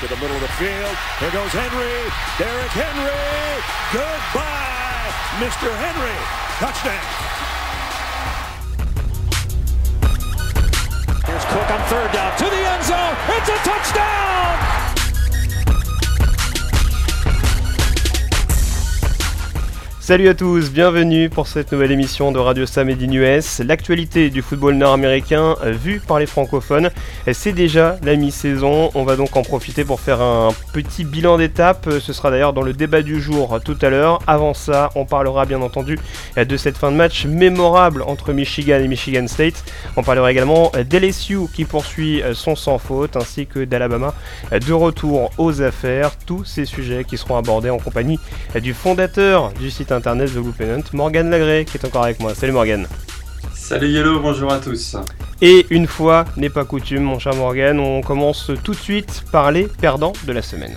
to the middle of the field. Here goes Henry. Derrick Henry. Goodbye, Mr. Henry. Touchdown. Here's Cook on third down to the end zone. It's a touchdown. Salut à tous, bienvenue pour cette nouvelle émission de Radio Sam US. L'actualité du football nord-américain euh, vue par les francophones, c'est déjà la mi-saison. On va donc en profiter pour faire un petit bilan d'étape. Euh, ce sera d'ailleurs dans le débat du jour tout à l'heure. Avant ça, on parlera bien entendu euh, de cette fin de match mémorable entre Michigan et Michigan State. On parlera également d'LSU qui poursuit son sans faute ainsi que d'Alabama de retour aux affaires. Tous ces sujets qui seront abordés en compagnie du fondateur du site internet The Blue Pennant, Morgan Lagré, qui est encore avec moi. Salut Morgan. Salut Yellow, bonjour à tous. Et une fois n'est pas coutume, mon cher Morgan, on commence tout de suite par les perdants de la semaine.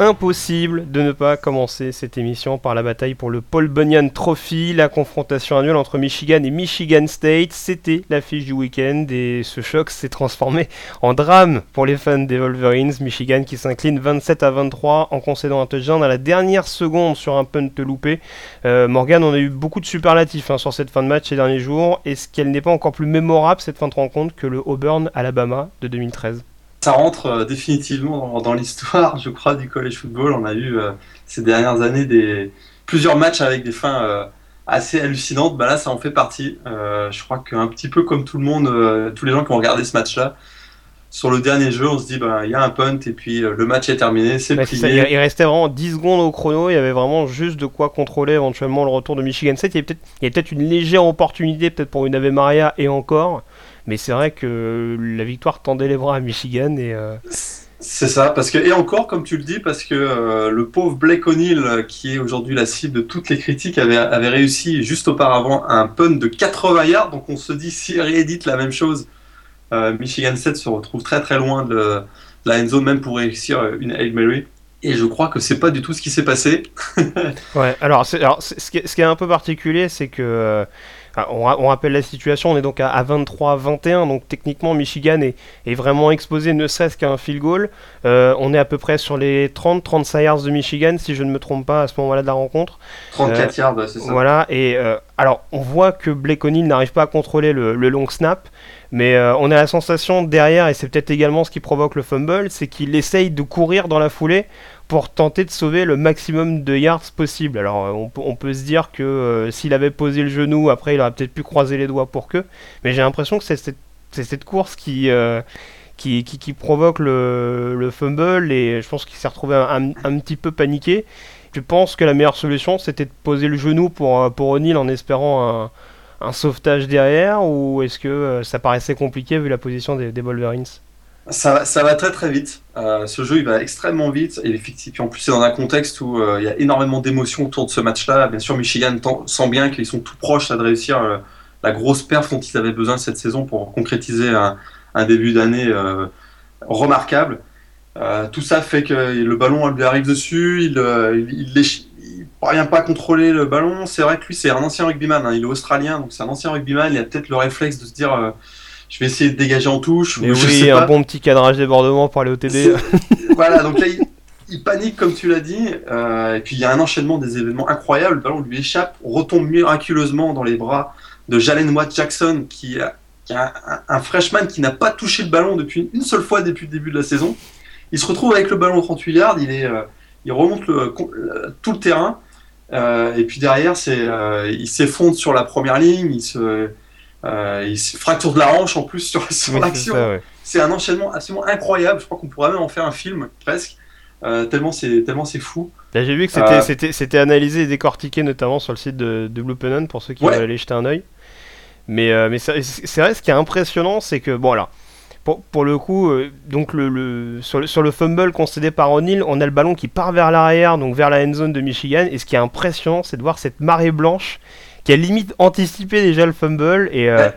Impossible de ne pas commencer cette émission par la bataille pour le Paul Bunyan Trophy, la confrontation annuelle entre Michigan et Michigan State. C'était l'affiche du week-end et ce choc s'est transformé en drame pour les fans des Wolverines. Michigan qui s'incline 27 à 23 en concédant un touchdown à la dernière seconde sur un punt loupé. Euh, Morgan, on a eu beaucoup de superlatifs hein, sur cette fin de match ces derniers jours. Est-ce qu'elle n'est pas encore plus mémorable cette fin de rencontre que le Auburn Alabama de 2013 ça rentre euh, définitivement dans, l'histoire, je crois, du college football. On a eu euh, ces dernières années des, plusieurs matchs avec des fins euh, assez hallucinantes. Bah là, ça en fait partie. je crois qu'un petit peu comme tout le monde, tous les gens qui ont regardé ce match-là, sur le dernier jeu, on se dit, bah, il y a un punt et puis le match est terminé, c'est plié. il restait vraiment 10 secondes au chrono, il y avait vraiment juste de quoi contrôler éventuellement le retour de Michigan State. Il y avait peut-être une légère opportunité, peut-être pour une Ave Maria et encore. Mais c'est vrai que la victoire tendait les bras à Michigan et. Euh, c'est ça, parce que et encore comme tu le dis, parce que euh, le pauvre Blake O'Neill, qui est aujourd'hui la cible de toutes les critiques, avait, avait réussi juste auparavant un punt de 80 yards. Donc on se dit si réédite la même chose, euh, Michigan 7 se retrouve très très loin de, la end zone même pour réussir une Hail Mary. Et je crois que c'est pas du tout ce qui s'est passé. ouais, alors, alors ce, qui est, ce, qui est, un peu particulier, c'est que ah, on, rappelle la situation, on est donc à, 23-21, donc techniquement Michigan est, vraiment exposé ne serait-ce qu'à un field goal. Euh, on est à peu près sur les 30-35 yards de Michigan, si je ne me trompe pas à ce moment-là de la rencontre. 34 euh, yards, c'est ça. Voilà, et euh, alors on voit que Blake O'Neill n'arrive pas à contrôler le, long snap, mais on a la sensation derrière, et c'est peut-être également ce qui provoque le fumble, c'est qu'il essaye de courir dans la foulée pour tenter de sauver le maximum de yards possible. Alors euh, on, peut se dire que euh, s'il avait posé le genou, après il aurait peut-être pu croiser les doigts pour que, mais j'ai l'impression que c'est cette, course euh, qui, qui, provoque le, fumble et je pense qu'il s'est retrouvé un, petit peu paniqué. Je pense que la meilleure solution c'était de poser le genou pour, pour O'Neill en espérant un, sauvetage derrière ou est-ce que ça paraissait compliqué vu la position des, des Wolverines? Ça, va très très vite. Euh, ce jeu il va extrêmement vite et effectivement en plus c'est dans un contexte où euh, il y a énormément d'émotions autour de ce match-là. Bien sûr Michigan sent bien qu'ils sont tout proches de réussir euh, la grosse perf dont ils avaient besoin cette saison pour concrétiser un, début d'année remarquable. tout ça fait que le ballon lui arrive dessus, il, il, parvient pas à contrôler le ballon. C'est vrai que lui c'est un ancien rugbyman, hein. il est australien donc c'est un ancien rugbyman. Il a peut-être le réflexe de se dire je vais essayer de dégager en touche. Mais oui, un bon petit cadrage débordement pour aller au TD. voilà, donc là, il, panique, comme tu l'as dit. Euh, et puis, il y a un enchaînement des événements incroyables. Le ballon lui échappe, retombe miraculeusement dans les bras de Jalen Watt Jackson, qui, est un, freshman qui n'a pas touché le ballon depuis une seule fois depuis le début de la saison. Il se retrouve avec le ballon 38 yards, il, est, euh, il remonte tout le terrain. Euh, et puis derrière, c'est, il s'effondre sur la première ligne, il se, euh, il se fracture de la hanche en plus sur, l'action. C'est un enchaînement absolument incroyable. Je crois qu'on pourrait même en faire un film presque. Euh, tellement c'est tellement c'est fou. Là j'ai vu que c'était, euh, c'était, c'était analysé et décortiqué notamment sur le site de, de Blue Pennon pour ceux qui veulent aller jeter un oeil. Mais, mais c'est, vrai ce qui est impressionnant c'est que bon alors pour, pour le coup donc le, le, sur, le, sur le fumble concédé par O'Neill on a le ballon qui part vers l'arrière donc vers la end zone de Michigan et ce qui est impressionnant c'est de voir cette marée blanche qui a limite anticipé déjà le fumble. Et, euh,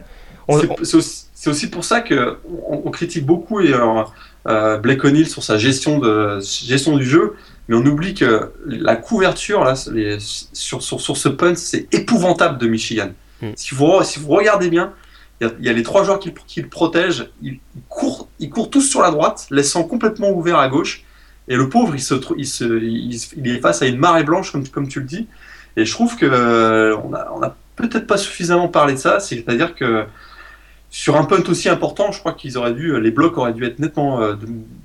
c'est aussi, pour ça que on, critique beaucoup et, euh, Blake O'Neill sur sa gestion, de, gestion du jeu. mais on oublie que la couverture là, sur, sur, sur, ce punt, c'est épouvantable de Michigan. Hmm. Si, vous, si vous regardez bien, il y, a les trois joueurs qui, qui le protègent, ils, courent, ils courent tous sur la droite, laissant complètement ouvert à gauche. Et le pauvre, il, se, il, se, il, est face à une marée blanche, comme, comme tu le dis. Et je trouve que euh, on a, peut-être pas suffisamment parlé de ça. C'est-à-dire que sur un punt aussi important, je crois qu'ils auraient dû, les blocs auraient dû être nettement euh,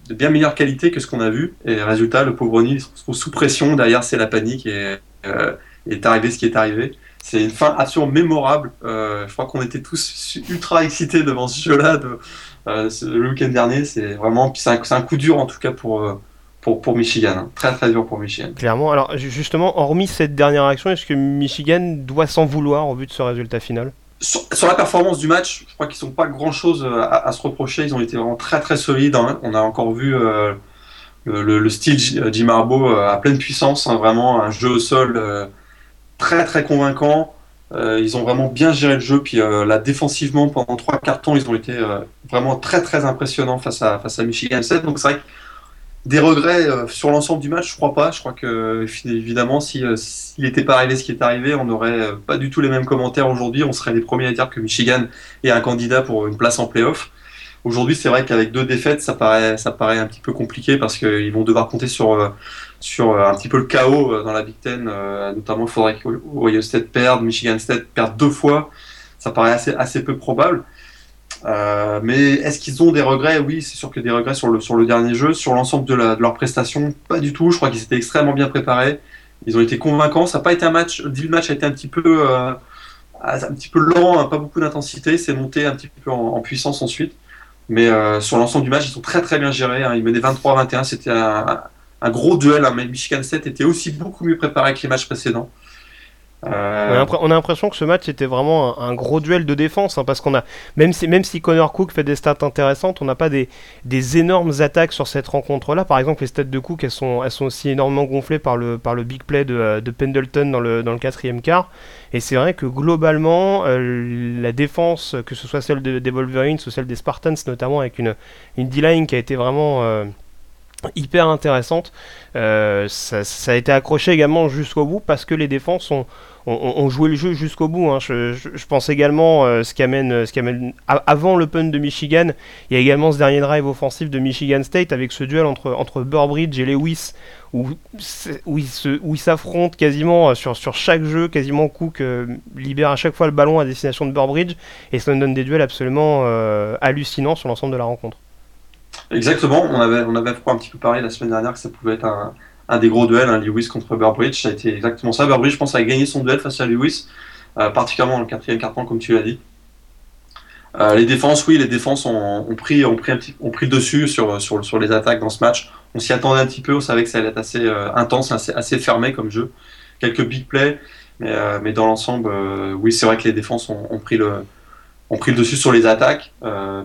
de, bien meilleure qualité que ce qu'on a vu. Et résultat, le pauvre O'Neill se trouve sous pression. Derrière, c'est la panique et euh, est arrivé ce qui est arrivé. C'est une fin absolument mémorable. je crois qu'on était tous ultra excités devant ce jeu-là de, le week-end dernier. C'est vraiment, c'est un, un, coup dur en tout cas pour pour, pour Michigan. Hein. Très très dur pour Michigan. Clairement. Alors justement, hormis cette dernière action, est-ce que Michigan doit s'en vouloir au vu de ce résultat final? Sur, la performance du match, je crois qu'ils n'ont pas grand-chose euh, à, se reprocher. Ils ont été vraiment très très solides. Hein. On a encore vu euh, le, style Jim Harbaugh euh, à pleine puissance, hein. vraiment un jeu au sol très très convaincant. ils ont vraiment bien géré le jeu. Puis là, défensivement, pendant trois quarts temps, ils ont été vraiment très très impressionnants face à, face à Michigan 7. Donc c'est vrai que des regrets euh, sur l'ensemble du match, je crois pas. Je crois que évidemment, si euh, s'il n'était pas arrivé ce qui est arrivé, on n'aurait euh, pas du tout les mêmes commentaires aujourd'hui. On serait les premiers à dire que Michigan est un candidat pour une place en playoff. Aujourd'hui, c'est vrai qu'avec deux défaites, ça paraît, ça paraît un petit peu compliqué parce qu'ils vont devoir compter sur, sur un petit peu le chaos dans la Big Ten. Notamment, il faudrait que Ohio State perde, Michigan State perde deux fois. Ça paraît assez, assez peu probable. Euh, mais est-ce qu'ils ont des regrets? Oui, c'est sûr que des regrets sur le, sur le dernier jeu. Sur l'ensemble de, de leur prestation, pas du tout. Je crois qu'ils étaient extrêmement bien préparés. Ils ont été convaincants. Ça n'a pas été un match. Le match a été un petit peu, euh, un petit peu lent, hein, pas beaucoup d'intensité. C'est monté un petit peu en, puissance ensuite. Mais euh, sur l'ensemble du match, ils sont très très bien gérés. Hein. Ils menaient 23-21. C'était un, gros duel. Hein. Michigan 7 était aussi beaucoup mieux préparé que les matchs précédents. Euh, on a l'impression que ce match était vraiment un, gros duel de défense, hein, parce qu'on a, même si, même Connor Cook fait des stats intéressantes, on n'a pas des, énormes attaques sur cette rencontre-là. Par exemple, les stats de Cook, elles sont, aussi énormément gonflées par le, big play de, de Pendleton dans le, quatrième quart. Et c'est vrai que globalement, euh, la défense, que ce soit celle des Wolverines ou celle des Spartans, notamment avec une, D-line qui a été vraiment... Euh, hyper intéressante. Euh, ça, a été accroché également jusqu'au bout parce que les défenses ont, joué le jeu jusqu'au bout. Hein. Je, pense également euh, ce qui amène, ce qui amène avant le punt de Michigan, il y a également ce dernier drive offensif de Michigan State avec ce duel entre, Burbridge et Lewis où, ils s'affrontent quasiment euh, sur, sur chaque jeu, quasiment Cook libère à chaque fois le ballon à destination de Burbridge et ça nous donne des duels absolument hallucinants sur l'ensemble de la rencontre. Exactement, on avait, on avait un petit peu parlé la semaine dernière que ça pouvait être un, un des gros duels, hein, Lewis contre Burbridge, ça a été exactement ça. Burbridge, je pense, a gagné son duel face à Lewis, euh, particulièrement dans le quatrième carton, comme tu l'as dit. Euh, les défenses, oui, les défenses ont, pris, ont, pris ont pris le dessus sur, sur, sur, les attaques dans ce match. On s'y attendait un petit peu, on savait que ça allait être assez euh, intense, assez, fermé comme jeu. Quelques big plays, mais, mais dans l'ensemble, oui, c'est vrai que les défenses ont, pris le, ont pris le dessus sur les attaques.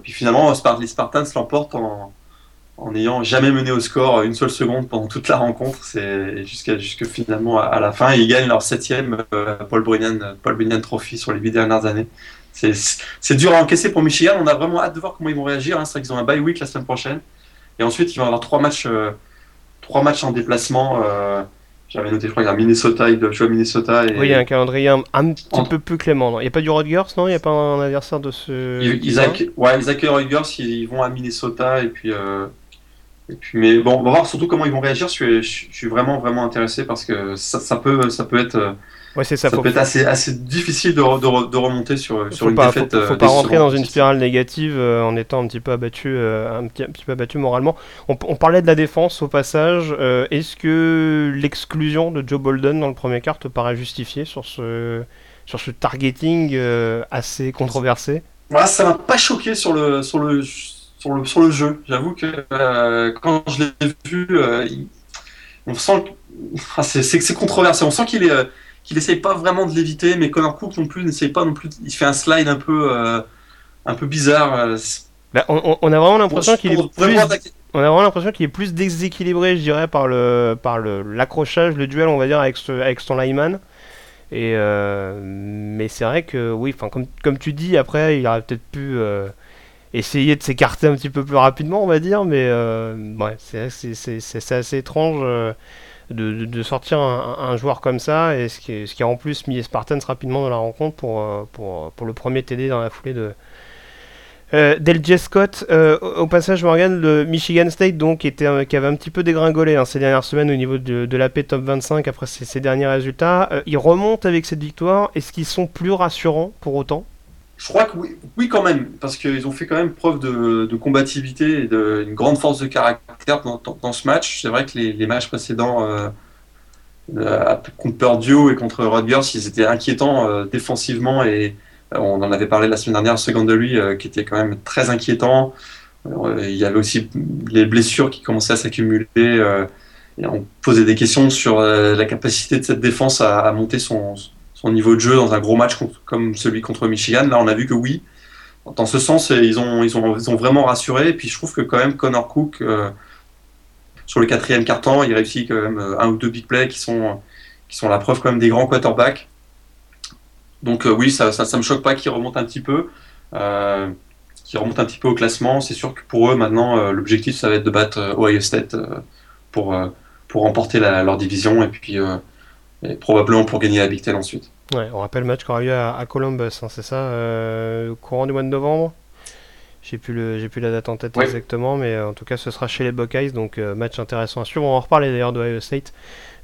puis finalement, les Spartans l'emportent en, n'ayant jamais mené au score une seule seconde pendant toute la rencontre. C'est jusqu'à jusque finalement à, la fin. Ils gagnent leur septième euh, Paul Brennan Paul Trophy sur les huit dernières années. C'est dur à encaisser pour Michigan. On a vraiment hâte de voir comment ils vont réagir. Hein. C'est vrai qu'ils ont un bye week la semaine prochaine. Et ensuite, ils vont avoir trois matchs, euh, trois matchs en déplacement. Euh, j'avais noté, je crois, il y a Minnesota, ils doivent jouer à Minnesota. Et... Oui, il y a un calendrier un, petit peu plus clément. Il n'y a pas du Rutgers, non? Il n'y a pas un adversaire de ce. Ils, accueillent, ouais, ils accueillent Rutgers, ils, vont à Minnesota et puis mais bon, on va voir surtout comment ils vont réagir. Je suis, je suis vraiment, vraiment intéressé parce que ça, ça peut, ça peut être. Ouais, ça. ça peut être assez, assez difficile de, de, de remonter sur, sur une pas, défaite. Faut, faut pas rentrer dans une spirale négative euh, en étant un petit peu abattu, euh, un, petit, un, petit, peu abattu moralement. On, on, parlait de la défense au passage. Euh, est-ce que l'exclusion de Joe Bolden dans le premier quart te paraît justifiée sur ce, sur ce targeting assez controversé? Ouais, Ça m'a pas choqué sur le, sur le sur le, sur le jeu. J'avoue que euh, quand je l'ai vu, euh, on sent ah, c'est controversé. On sent qu'il est euh, qu'il essaye pas vraiment de l'éviter, mais Connor Cook non plus n'essaye pas non plus. Il fait un slide un peu un peu bizarre. Bah, on, on, a vraiment l'impression qu'il est plus, on a vraiment l'impression qu'il est plus déséquilibré, je dirais, par le par le l'accrochage, le duel, on va dire, avec avec son lineman. Et mais c'est vrai que oui, enfin comme comme tu dis, après, il aurait peut-être pu essayer de s'écarter un petit peu plus rapidement, on va dire. Mais euh, ouais, c'est assez étrange. Euh, de, sortir un, joueur comme ça, et ce qui, ce qui a en plus mis les Spartans rapidement dans la rencontre pour, pour, pour le premier TD dans la foulée de, euh, Del J. Scott, euh, au passage, Morgan, le Michigan State, donc, était, qui avait un petit peu dégringolé hein, ces dernières semaines au niveau de, de l'AP Top 25 après ces, derniers résultats. Euh, ils remontent avec cette victoire. Est-ce qu'ils sont plus rassurants pour autant? Je crois que oui, oui quand même, parce qu'ils ont fait quand même preuve de, combativité et d'une grande force de caractère dans, ce match. C'est vrai que les, matchs précédents contre Purdue et contre Rutgers, ils étaient inquiétants défensivement et on en avait parlé la semaine dernière, secondary, euh, qui était quand même très inquiétant. Euh, il y avait aussi les blessures qui commençaient à s'accumuler. Euh, et on posait des questions sur la capacité de cette défense à, monter son, niveau de jeu dans un gros match comme celui contre Michigan. Là, on a vu que oui. Dans ce sens, ils ont, vraiment rassuré. Et puis, je trouve que quand même, Connor Cook, sur le quatrième quart-temps, il réussit quand même un ou deux big plays qui sont, qui sont la preuve quand même des grands quarterbacks. Donc euh, oui, ça, ça, me choque pas qu'ils remontent un petit peu, euh, qu'ils remontent un petit peu au classement. C'est sûr que pour eux maintenant, euh, l'objectif ça va être de battre Ohio State pour pour remporter leur division et puis probablement pour gagner la Big Ten ensuite. Ouais, on rappelle le match qu'on aura eu à, Columbus, hein, c'est ça, au courant du mois de novembre? J'ai plus, le, j'ai plus la date en tête exactement, mais en tout cas, ce sera chez les Buckeyes, donc match intéressant à suivre. On va en reparler d'ailleurs d'Ohio State.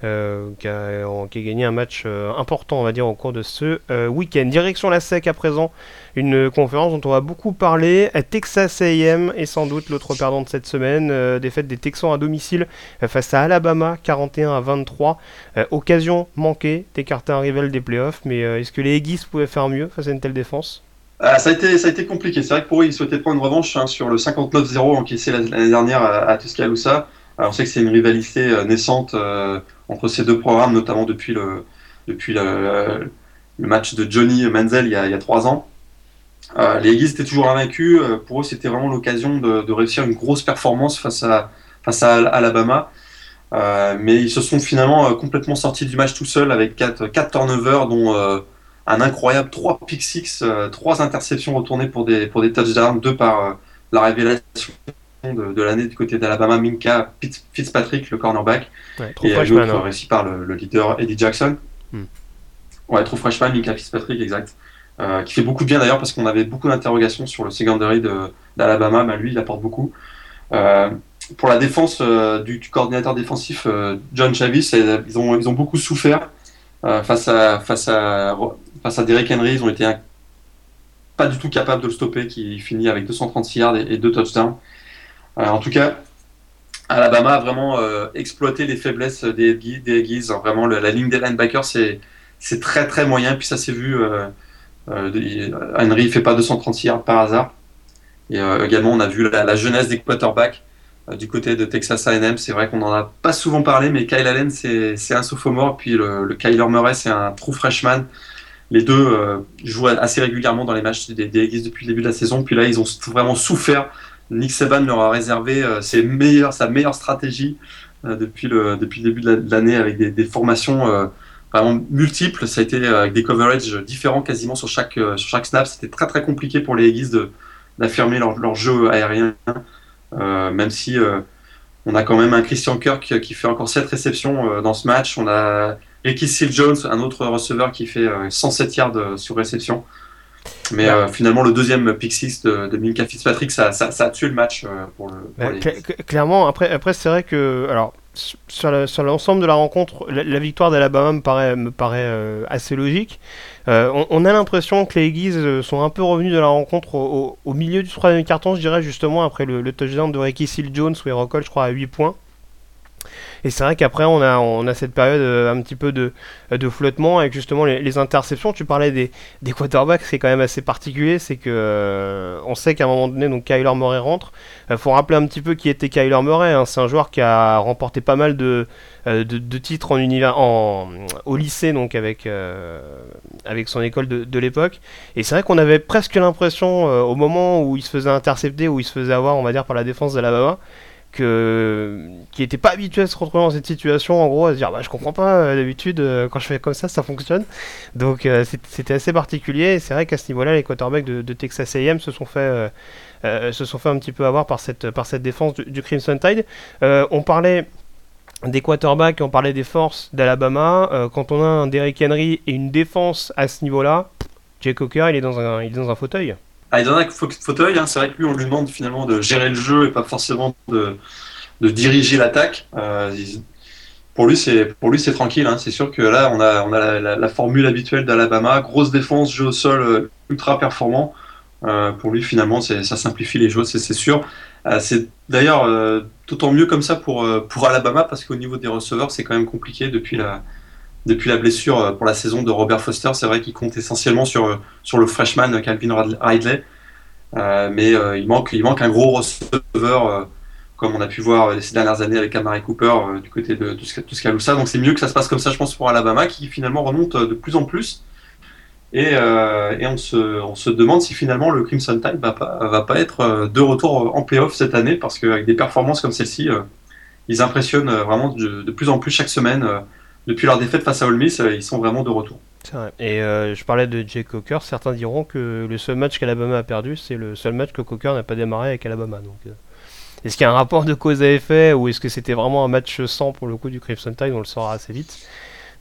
Euh, qui, a, gagné un match euh, important, on va dire, au cours de ce euh, week-end. Direction la SEC à présent, une conférence dont on va beaucoup parler. Texas AM est sans doute l'autre perdant de cette semaine. défaite des Texans à domicile face à Alabama, 41 à 23. occasion manquée d'écarter un rival des playoffs, mais est-ce que les Aggies pouvaient faire mieux face à une telle défense? Ah, ça, a été, compliqué. C'est vrai que pour eux, ils souhaitaient prendre une revanche hein, sur le 59-0 encaissé l'année dernière à, à Tuscaloosa. Alors, on sait que c'est une rivalité naissante entre ces deux programmes, notamment depuis le, depuis le, match de Johnny Manziel il y a, trois ans. Euh, les Eagles étaient toujours invaincus. Euh, pour eux, c'était vraiment l'occasion de, réussir une grosse performance face à, face à Alabama. Euh, mais ils se sont finalement complètement sortis du match tout seuls avec 4, quatre turnovers, dont un incroyable 3 pick 6, 3 interceptions retournées pour des, pour des touchdowns, deux par la révélation de, l'année du côté d'Alabama, Minka Fitzpatrick, le cornerback, et l'autre hein. réussi par le, leader Eddie Jackson. Hmm. Ouais, trop freshman, Minka Fitzpatrick, exact. Euh, qui fait beaucoup de bien d'ailleurs parce qu'on avait beaucoup d'interrogations sur le secondary d'Alabama, mais lui il apporte beaucoup. Euh, pour la défense euh, du, coordinateur défensif John Chavis, ils ont, ils ont beaucoup souffert face, à, face, à, face à Derrick Henry. Ils ont été pas du tout capables de le stopper, qui finit avec 236 yards et, et deux touchdowns. Euh, en tout cas, Alabama a vraiment euh, exploité les faiblesses des, des Aggies. Vraiment, la ligne des linebackers, c'est, très très moyen. Puis ça s'est vu. Euh, Henry ne fait pas 236 yards par hasard. Et également, on a vu la, jeunesse des quarterbacks du côté de Texas A&M. C'est vrai qu'on n'en a pas souvent parlé, mais Kyle Allen, c'est, un sophomore. Puis le, le Kyler Murray, c'est un true freshman. Les deux jouent assez régulièrement dans les matchs des, des depuis le début de la saison. Puis là, ils ont vraiment souffert Nick Saban leur a réservé euh, sa meilleure stratégie euh, depuis, le, début de l'année avec des, formations euh, vraiment multiples. Ça a été avec des coverages différents quasiment sur chaque, snap. C'était très très compliqué pour les Aggies d'affirmer leur, leur, jeu aérien, même si on a quand même un Christian Kirk qui fait encore 7 réceptions dans ce match. On a Ricky Seal Jones, un autre receveur qui fait 107 yards sur réception. Mais euh, finalement, le deuxième pick 6 de, de Minka Fitzpatrick, ça, ça, a tué le match euh, pour le. clairement, après, après c'est vrai que. Alors, sur l'ensemble de la rencontre, la, victoire d'Alabama me paraît, me paraît euh, assez logique. On, a l'impression que les Aggies sont un peu revenus de la rencontre au, milieu du troisième carton, je dirais, justement, après le, touchdown de Ricky Seal Jones, où il recolle, je crois, à 8 points. Et c'est vrai qu'après, on a, on a cette période euh, un petit peu de, de flottement avec justement les, interceptions. Tu parlais des, des quarterbacks, c'est quand même assez particulier. C'est que euh, on sait qu'à un moment donné, donc Kyler Murray rentre. Il euh, faut rappeler un petit peu qui était Kyler Murray. Hein. C'est un joueur qui a remporté pas mal de, de, titres en univers, en, au lycée, donc avec, avec son école de, de l'époque. Et c'est vrai qu'on avait presque l'impression, au moment où il se faisait intercepter, où il se faisait avoir, on va dire, par la défense d'Alabama, qui n'était pas habitué à se retrouver dans cette situation, en gros, à se dire bah, je comprends pas, euh, d'habitude, euh, quand je fais comme ça, ça fonctionne. Donc euh, c'était assez particulier, et c'est vrai qu'à ce niveau-là, les quarterbacks de, Texas AM se sont fait. se sont fait un petit peu avoir par cette, par cette défense du, Crimson Tide. on parlait des quarterbacks, on parlait des forces d'Alabama. Quand on a un Derrick Henry et une défense à ce niveau-là, Jay Cocker, il est dans un, il est dans un fauteuil. Ah, est dans un fauteuil. Hein. C'est vrai que lui, on lui demande finalement de gérer le jeu et pas forcément de, diriger l'attaque. Euh, pour lui, c'est pour lui c'est tranquille. Hein. C'est sûr que là, on a on a la, formule habituelle d'Alabama, grosse défense, jeu au sol euh, ultra performant. Euh, pour lui, finalement, ça simplifie les choses, c'est sûr. Euh, c'est d'ailleurs d'autant mieux comme ça pour pour Alabama parce qu'au niveau des receveurs, c'est quand même compliqué depuis la depuis la blessure pour la saison de Robert Foster. C'est vrai qu'il compte essentiellement sur sur le freshman Calvin Ridley, mais il manque il manque un gros receveur comme on a pu voir ces dernières années avec Amari Cooper euh, du côté de Tuscaloosa. Donc c'est mieux que ça se passe comme ça, je pense, pour Alabama, qui finalement remonte euh, de plus en plus. Et, euh, et on, se, on, se, demande si finalement le Crimson Tide va pas, va pas être de retour en playoff cette année, parce qu'avec des performances comme celle-ci, ils impressionnent vraiment de, de, plus en plus chaque semaine. Depuis leur défaite face à Ole Miss, ils sont vraiment de retour. Et je parlais de Jay Cocker, certains diront que le seul match qu'Alabama a perdu, c'est le seul match que Cocker n'a pas démarré avec Alabama. Donc, est-ce qu'il y a un rapport de cause à effet ou est-ce que c'était vraiment un match sans pour le coup du Crimson Tide? On le saura assez vite.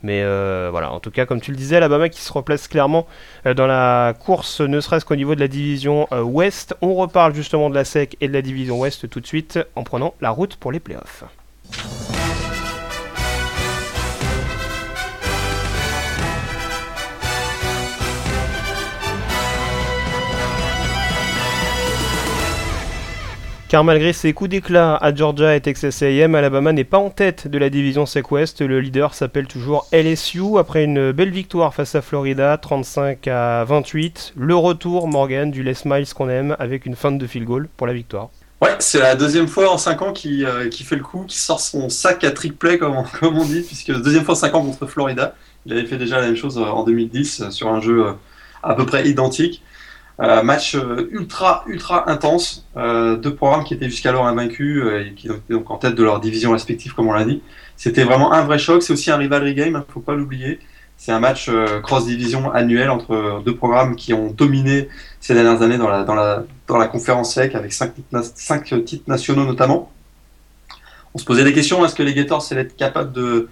Mais euh, voilà, en tout cas, comme tu le disais, Alabama qui se replace clairement euh, dans la course, ne serait-ce qu'au niveau de la division euh, Ouest. On reparle justement de la SEC et de la division Ouest tout de suite en prenant la route pour les playoffs. Car malgré ses coups d'éclat à Georgia et Texas A&M, Alabama n'est pas en tête de la division SEC West. Le leader s'appelle toujours LSU après une belle victoire face à Florida, 35 à 28. Le retour, Morgan, du Les Miles qu'on aime avec une fin de field goal pour la victoire. Ouais, c'est la deuxième fois en 5 ans qui, euh, qui fait le coup, qui sort son sac à trick play, comme, on dit, puisque deuxième fois en 5 ans contre Florida. Il avait fait déjà la même chose euh, en 2010 euh, sur un jeu à peu près identique. Euh, match euh, ultra ultra intense, euh, deux programmes qui étaient jusqu'alors invaincus et qui étaient donc en tête de leur division respective comme on l'a dit. C'était vraiment un vrai choc. C'est aussi un rivalry game, hein, faut pas l'oublier. C'est un match cross division annuel entre deux programmes qui ont dominé ces dernières années dans la dans la dans la conférence SEC avec cinq, cinq titres nationaux notamment. On se posait des questions. Est-ce que les Gators allaient être capables de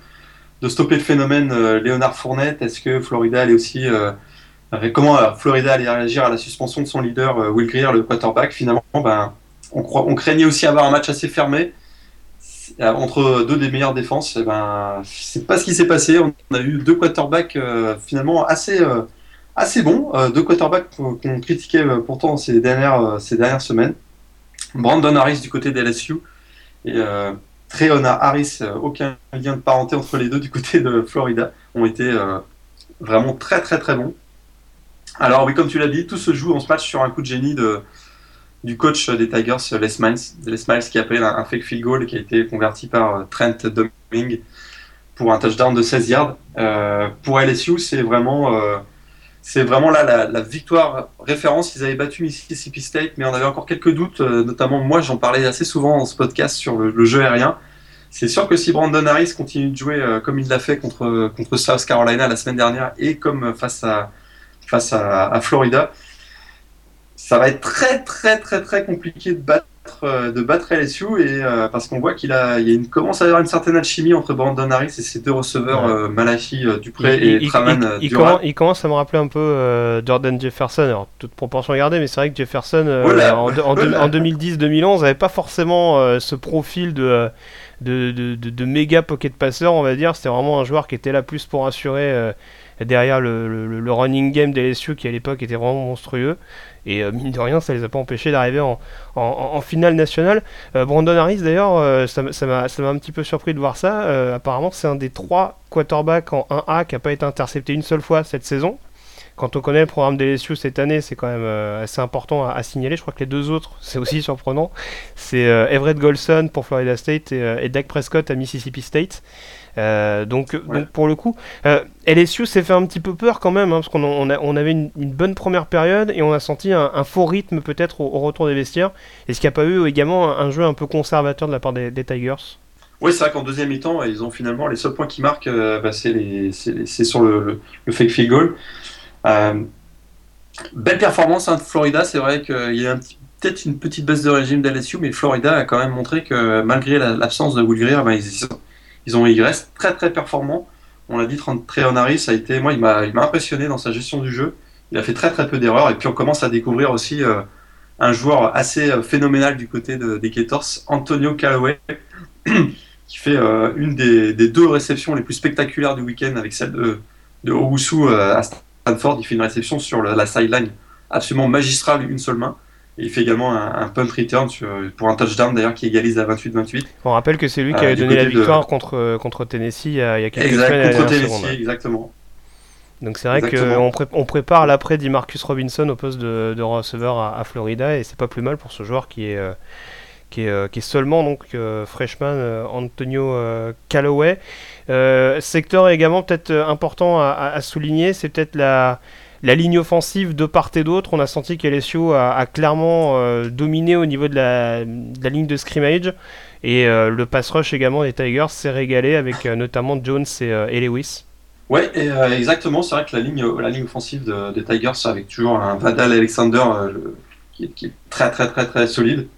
de stopper le phénomène Léonard Fournette? Est-ce que Florida allait aussi comment euh, Florida allait réagir à la suspension de son leader euh, Will Greer, le quarterback. Finalement, ben, on, craignait aussi avoir un match assez fermé euh, entre deux des meilleures défenses. Ben, c'est pas ce qui s'est passé. On a eu deux quarterbacks finalement assez assez bons, deux quarterbacks qu'on critiquait pourtant ces dernières ces dernières semaines. Brandon Harris du côté des LSU et Treona Harris, aucun lien de parenté entre les deux du côté de Florida, ont été vraiment très très très bons. Alors oui, comme tu l'as dit, tout se joue dans ce match sur un coup de génie du coach des Tigers, Les Miles, Les Miles qui appelle un, un, fake field goal qui a été converti par euh, Trent Doming pour un touchdown de 16 yards. Euh, pour LSU, c'est vraiment, euh, c'est vraiment là la, victoire référence. Ils avaient battu Mississippi State, mais on avait encore quelques doutes, notamment moi, j'en parlais assez souvent dans ce podcast sur le, jeu aérien. C'est sûr que si Brandon Harris continue de jouer comme il l'a fait contre, contre South Carolina la semaine dernière et comme face à face à, Florida. Ça va être très très très très compliqué de battre euh, de battre LSU et euh, parce qu'on voit qu'il a il y a une, commence à y avoir une certaine alchimie entre Brandon Harris et ses deux receveurs ouais. Euh, Malachi Dupré et Traman il, il, commence à me rappeler un peu Jordan Jefferson alors toute proportion gardée mais c'est vrai que Jefferson en, en 2010-2011 avait pas forcément ce profil de de, de, de, de, méga pocket passeur on va dire c'était vraiment un joueur qui était là plus pour assurer derrière le, running game des LSU qui à l'époque était vraiment monstrueux. Et euh, mine de rien, ça les a pas empêchés d'arriver en, en, finale nationale. Euh, Brandon Harris, d'ailleurs, euh, ça m'a un petit peu surpris de voir ça. apparemment, c'est un des trois quarterbacks en 1A qui n'a pas été intercepté une seule fois cette saison. Quand on connaît le programme des LSU cette année, c'est quand même assez important à, signaler. Je crois que les deux autres, c'est aussi surprenant. C'est Everett Golson pour Florida State et, et Dak Prescott à Mississippi State. Euh, donc, pour le coup, euh, LSU s'est fait un petit peu peur quand même, hein, parce qu'on on, avait une, bonne première période et on a senti un, faux rythme peut-être au, retour des vestiaires. Est-ce qu'il n'y a pas eu également un, jeu un peu conservateur de la part des, Tigers? Oui, c'est vrai qu'en deuxième mi-temps, ils ont finalement les seuls points qui marquent, euh, bah, c'est sur le, fake field goal. belle performance hein, de Florida, c'est vrai qu'il y a peut-être une petite baisse de régime d'LSU, mais Florida a quand même montré que malgré l'absence de Will Greer, bah, ils, ils, ont, restent très très performants. On l'a dit, Treon Harris a été, moi, il m'a impressionné dans sa gestion du jeu. Il a fait très très peu d'erreurs. Et puis on commence à découvrir aussi euh, un joueur assez euh, phénoménal du côté des Gators, Antonio Callaway, qui fait euh, une des, deux réceptions les plus spectaculaires du week-end avec celle de, de Owusu à Stanford. Il fait une réception sur la sideline absolument magistrale, une seule main. Il fait également un, punt return pour un touchdown d'ailleurs qui égalise à 28-28. On rappelle que c'est lui qui avait donné la victoire contre, contre Tennessee il y a, quelques exact, semaines. Contre Tennessee, exactement. Donc c'est vrai qu'on on prépare l'après Marcus Robinson au poste de, receveur à, Florida et c'est pas plus mal pour ce joueur qui est, euh, qui est, euh, qui est seulement donc euh, freshman Antonio Callaway. secteur également peut-être important à, souligner, c'est peut-être la, la ligne offensive de part et d'autre. On a senti qu'LSU a, clairement dominé au niveau de la, ligne de scrimmage et le pass rush également des Tigers s'est régalé avec notamment Jones et Lewis. Euh, exactement. C'est vrai que la ligne, offensive des Tigers, avec toujours un Vadal Alexander euh, qui, est, très très très très solide.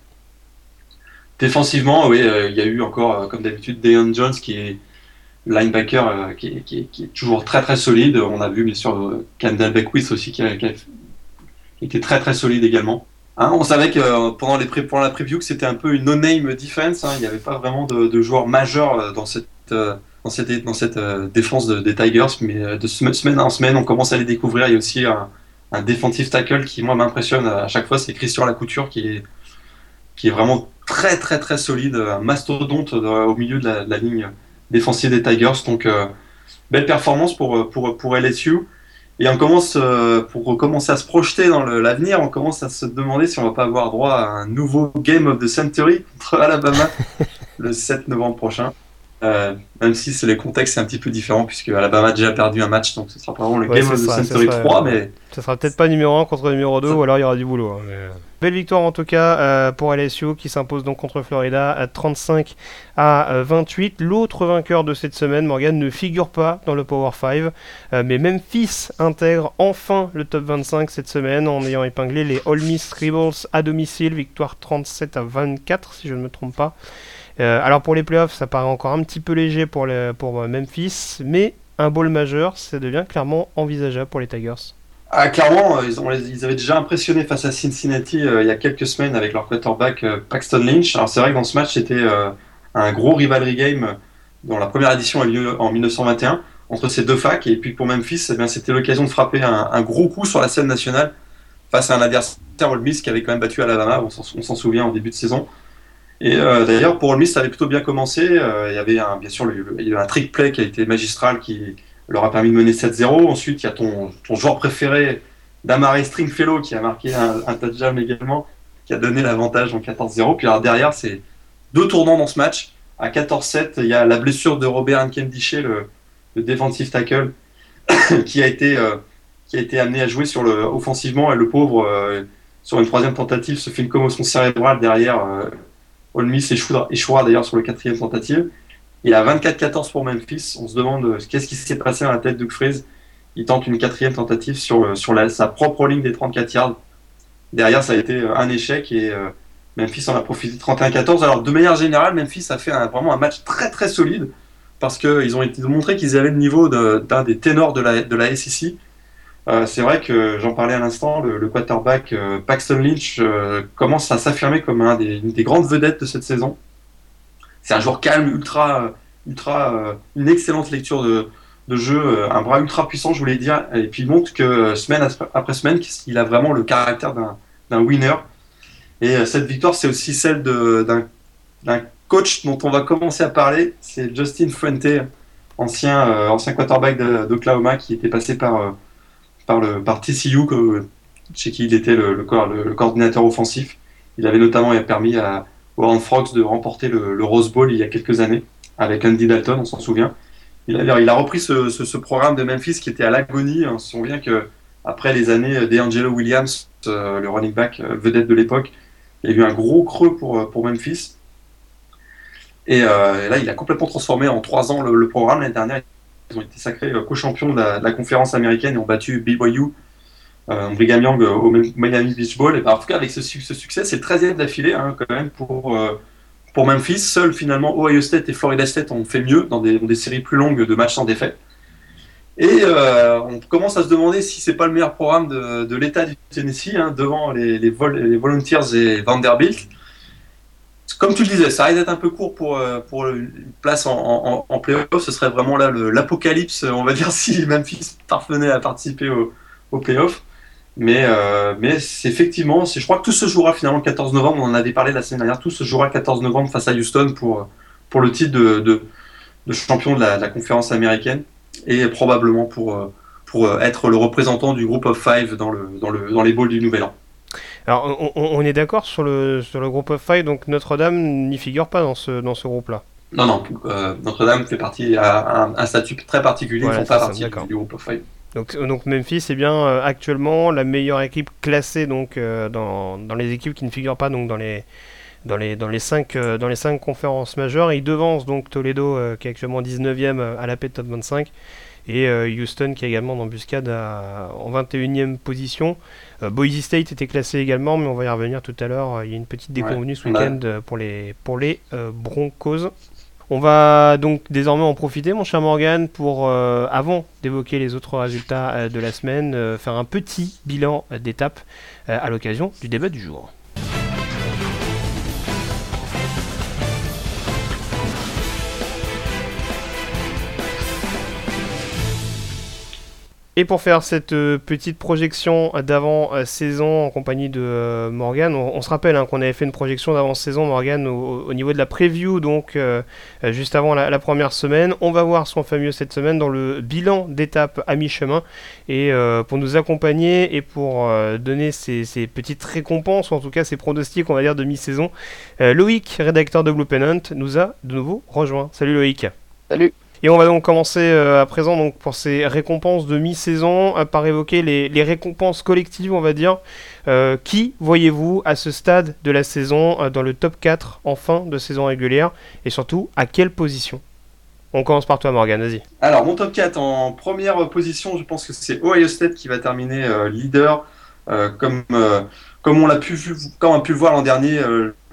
Défensivement, oui, euh, il y a eu encore, comme d'habitude, Deion Jones qui est linebacker qui, est, toujours très très solide. On a vu bien sûr Kendall Beckwith aussi qui, était très très solide également. Hein, on savait que pendant, les pendant la preview que c'était un peu une no-name defense. Hein. il n'y avait pas vraiment de, de joueurs majeurs dans cette dans cette, euh, défense des Tigers, mais euh, de semaine en semaine, on commence à les découvrir. Il y a aussi un, un defensive tackle qui, moi, m'impressionne à chaque fois, c'est Christian Lacouture qui est, qui est vraiment très, très, très solide, un mastodonte au milieu de la, ligne défensive des Tigers. Donc, euh, belle performance pour, pour, pour LSU. Et on commence, pour commencer à se projeter dans l'avenir, on commence à se demander si on va pas avoir droit à un nouveau Game of the Century contre Alabama le 7 novembre prochain. Euh, même si c'est les contextes c'est un petit peu différent puisque Alabama a déjà perdu un match donc ce sera vraiment le Game of the Century 3 mais ça sera peut-être pas numéro 1 contre numéro 2 ou alors il y aura du boulot hein, euh. belle victoire en tout cas euh, pour LSU qui s'impose donc contre Florida à 35 à 28 l'autre vainqueur de cette semaine Morgan ne figure pas dans le Power 5 mais Memphis intègre enfin le top 25 cette semaine en ayant épinglé les Ole Miss Rebels à domicile. Victoire 37 à 24 si je ne me trompe pas euh, alors pour les playoffs, ça paraît encore un petit peu léger pour, pour euh, Memphis, mais un bowl majeur, ça devient clairement envisageable pour les Tigers. Ah, clairement, ils, ont, ils, avaient déjà impressionné face à Cincinnati euh, il y a quelques semaines avec leur quarterback Paxton Lynch. Alors c'est vrai que dans ce match, c'était un gros rivalry game dont la première édition a lieu en 1921 entre ces deux facs. Et puis pour Memphis, eh c'était l'occasion de frapper un, gros coup sur la scène nationale face à un adversaire Ole Miss qui avait quand même battu Alabama, on s'en souvient en début de saison. Et euh, d'ailleurs, pour Miss, ça avait plutôt bien commencé. Euh, il y avait un, bien sûr un trick play qui a été magistral qui leur a permis de mener 7-0. Ensuite, il y a ton, joueur préféré, Damare Stringfellow, qui a marqué un, un touchdown également, qui a donné l'avantage en 14-0. Puis alors derrière, c'est deux tournants dans ce match. À 14-7, il y a la blessure de Robert Nkendichet, le, le defensive tackle, qui a été euh, qui a été amené à jouer sur le offensivement et le pauvre sur une troisième tentative se fait une commotion cérébrale derrière Ole Miss échouera, d'ailleurs sur le quatrième tentative. Il a 24-14 pour Memphis. On se demande euh, qu'est-ce qui s'est passé dans la tête de Freeze. Il tente une quatrième tentative sur, euh, sur sa propre ligne des 34 yards. Derrière, ça a été euh, un échec et Memphis en a profité 31-14. Alors, de manière générale, Memphis a fait vraiment un match très très solide parce qu'ils ont, été, montré qu'ils avaient le niveau d'un des ténors de la, de la SEC. Euh, c'est vrai que j'en parlais à l'instant, le, quarterback euh, Paxton Lynch euh, commence à s'affirmer comme un des, une des grandes vedettes de cette saison. C'est un joueur calme, ultra, ultra, une excellente lecture de, jeu, un bras ultra puissant, je voulais dire, et puis il montre que semaine après semaine, il a vraiment le caractère d'un winner. Et cette victoire, c'est aussi celle d'un coach dont on va commencer à parler, c'est Justin Fuente, ancien, ancien quarterback d'Oklahoma qui était passé par par, le, par TCU, chez qui il était le, le, coordinateur offensif. Il avait notamment permis à Warren Frogs de remporter le, Rose Bowl il y a quelques années, avec Andy Dalton, on s'en souvient. Il a, il a repris ce, programme de Memphis qui était à l'agonie. On se souvient que après les années d'Angelo Williams, euh, le running back euh, vedette de l'époque, il y a eu un gros creux pour, euh, pour Memphis. Et, là, il a complètement transformé en trois ans le, programme. L'année dernière, ils ont été sacrés euh, co-champions de, la conférence américaine et ont battu BYU, euh, Brigham Young euh, au Miami Beach Bowl. Ben, en tout cas, avec ce, succès, c'est le 13e d'affilée hein, quand même pour, pour Memphis. Seuls finalement Ohio State et Florida State ont fait mieux dans des, séries plus longues de matchs sans défaite. Et on commence à se demander si c'est pas le meilleur programme de, l'État du Tennessee hein, devant les, Volunteers et Vanderbilt. Comme tu le disais, ça risque d'être un peu court pour, euh, pour une place en, en, playoff. Ce serait vraiment là l'apocalypse, on va dire, si Memphis parvenait à participer au, au playoff. Mais, euh, mais effectivement, je crois que tout se jouera finalement le 14 novembre. On en avait parlé la semaine dernière. Tout se jouera le 14 novembre face à Houston pour, pour le titre de, champion de la, conférence américaine et probablement pour, pour être le représentant du groupe of five dans, le, dans, le, dans les bowls du Nouvel An. Alors, on, est d'accord sur le, sur le groupe of five, donc Notre-Dame n'y figure pas dans ce, dans ce groupe-là. Non, non, euh, Notre-Dame fait partie, a un, statut très particulier, ils font pas partie du groupe of five. Donc, donc Memphis est bien euh, actuellement la meilleure équipe classée donc, euh, dans, dans, les équipes qui ne figurent pas donc, dans, les, dans, les, dans, les cinq, dans les cinq conférences majeures. Il devance donc Toledo qui est actuellement 19e à la paix de top 25 et Houston qui est également dans Buscade en 21e position. Boise State était classé également mais on va y revenir tout à l'heure. Il y a une petite déconvenue ce week-end pour les, pour les Broncos. On va donc désormais en profiter, mon cher Morgan, pour, euh, avant d'évoquer les autres résultats euh, de la semaine, euh, faire un petit bilan d'étape à l'occasion du débat du jour. Et pour faire cette euh, petite projection d'avant-saison en compagnie de euh, Morgan, on, se rappelle hein, qu'on avait fait une projection d'avant-saison, Morgan, au, niveau de la preview, donc euh, juste avant la, première semaine. On va voir son fameux cette semaine dans le bilan d'étape à mi-chemin. Et pour nous accompagner et pour donner ces, petites récompenses, ou en tout cas ces pronostics, on va dire, de mi-saison, Loïc, rédacteur de Blue Pennant, nous a de nouveau rejoint. Salut Loïc. Salut. Et on va donc commencer euh, à présent donc, pour ces récompenses de mi-saison euh, par évoquer les, récompenses collectives, on va dire. Euh, qui voyez-vous à ce stade de la saison dans le top 4 en fin de saison régulière? Et surtout à quelle position? On commence par toi Morgan, vas-y. Alors mon top 4 en première position, je pense que c'est Ohio State qui va terminer leader. comme, comme, on a pu le voir l'an dernier,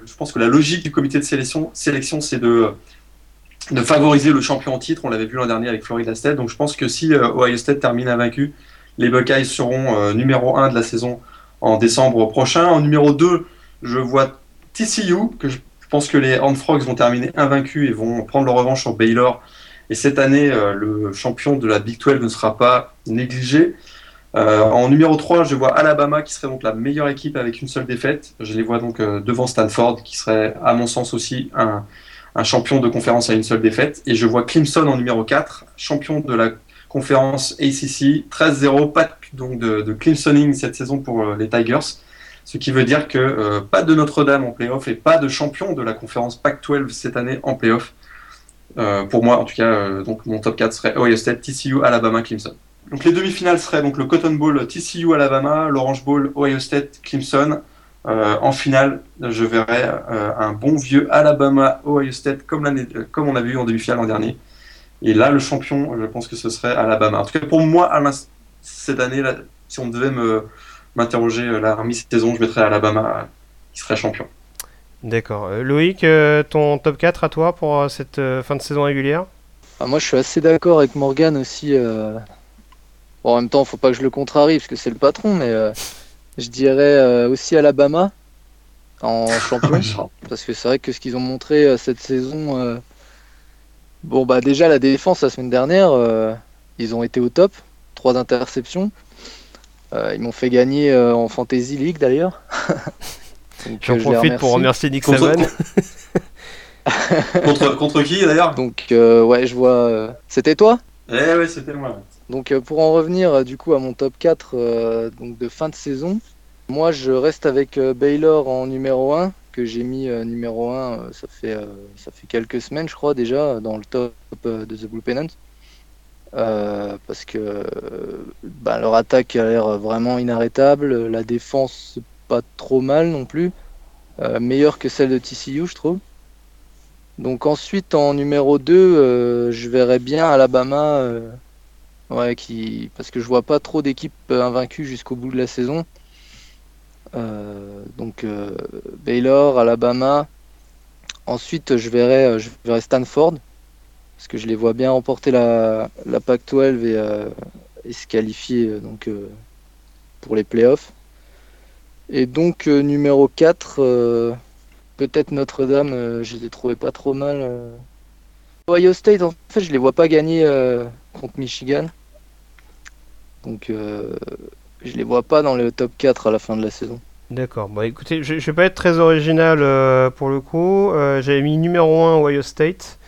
je pense que la logique du comité de sélection c'est de de favoriser le champion en titre. On l'avait vu l'an dernier avec Florida State. Donc je pense que si euh, Ohio State termine invaincu, les Buckeyes seront euh, numéro 1 de la saison en décembre prochain. En numéro 2, je vois TCU, que je pense que les Horned Frogs vont terminer invaincus et vont prendre leur revanche sur Baylor. Et cette année, euh, le champion de la Big 12 ne sera pas négligé. en numéro 3, je vois Alabama qui serait donc la meilleure équipe avec une seule défaite. Je les vois donc devant Stanford qui serait à mon sens aussi un, un champion de conférence à une seule défaite. Et je vois Clemson en numéro 4, champion de la conférence ACC, 13-0, pas donc de, de Clemsoning cette saison pour euh, les Tigers. Ce qui veut dire que euh, pas de Notre-Dame en playoff et pas de champion de la conférence Pac-12 cette année en playoff. Euh, pour moi, en tout cas, donc mon top 4 serait Ohio State, TCU, Alabama, Clemson. Donc les demi-finales seraient donc le Cotton Bowl, TCU, Alabama, l'Orange Bowl, Ohio State, Clemson, euh, en finale, je verrai euh, un bon vieux Alabama Ohio State comme, euh, comme on avait vu en demi-finale l'an dernier. Et là, le champion, je pense que ce serait Alabama. En tout cas, pour moi, cette année, là, si on devait m'interroger la mi-saison, je mettrais Alabama qui serait champion. D'accord. Loïc, ton top 4 à toi pour cette fin de saison régulière? Ah, Moi, je suis assez d'accord avec Morgan aussi. en même temps, il faut pas que je le contrarie parce que c'est le patron, mais je dirais euh, aussi Alabama en champion. parce que c'est vrai que ce qu'ils ont montré euh, cette saison. Euh, bon, bah déjà, la défense la semaine dernière, ils ont été au top. Trois interceptions. ils m'ont fait gagner en Fantasy League d'ailleurs. J'en profite pour remercier Nick contre, contre, contre, qui d'ailleurs? Donc, ouais, je vois. C'était toi? Eh ouais, c'était moi. Donc euh, pour en revenir euh, du coup à mon top 4 euh, donc de fin de saison, moi je reste avec Baylor en numéro 1 que j'ai mis numéro 1 ça fait ça fait quelques semaines je crois déjà dans le top de The Blue Pennant. parce que bah, leur attaque a l'air vraiment inarrêtable, la défense pas trop mal non plus, meilleure que celle de TCU je trouve. Donc ensuite en numéro 2 je verrais bien Alabama Ouais, qui... parce que je vois pas trop d'équipes euh, invaincues jusqu'au bout de la saison. Euh, donc euh, Baylor, Alabama, ensuite, je verrai, je verrai Stanford, parce que je les vois bien remporter la, la PAC-12 et, se qualifier donc, pour les playoffs. Et donc, numéro 4, peut-être Notre-Dame, je les trouvais pas trop mal. Ohio State, en fait, je les vois pas gagner contre Michigan. Donc euh, je les vois pas dans le top 4 à la fin de la saison. D'accord. Bon, écoutez, je, je vais pas être très original euh, pour le coup. Euh, j'avais mis numéro 1 Ohio State,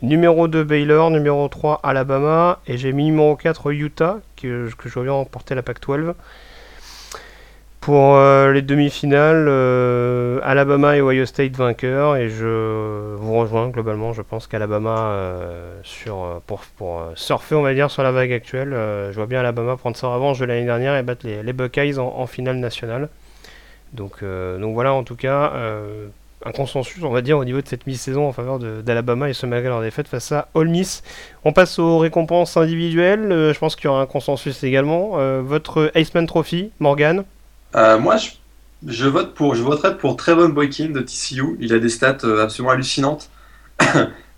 numéro 2 Baylor, numéro 3 Alabama, et j'ai mis numéro 4 Utah, que, que je vois bien remporter la PAC-12. Pour euh, les demi-finales, euh, Alabama et Ohio State vainqueurs et je vous rejoins globalement. Je pense qu'Alabama euh, pour, surfer on va dire sur la vague actuelle, je vois bien Alabama prendre sa revanche de l'année dernière et battre les, Buckeyes en, finale nationale. Donc, donc voilà en tout cas un consensus on va dire au niveau de cette mi-saison en faveur d'Alabama et se malgré leur défaite face à Ole Miss. On passe aux récompenses individuelles. je pense qu'il y aura un consensus également. votre Iceman Trophy, Morgan? Euh, moi, je, je, vote pour, je voterai pour Trevon Boykin de TCU. Il a des stats euh, absolument hallucinantes.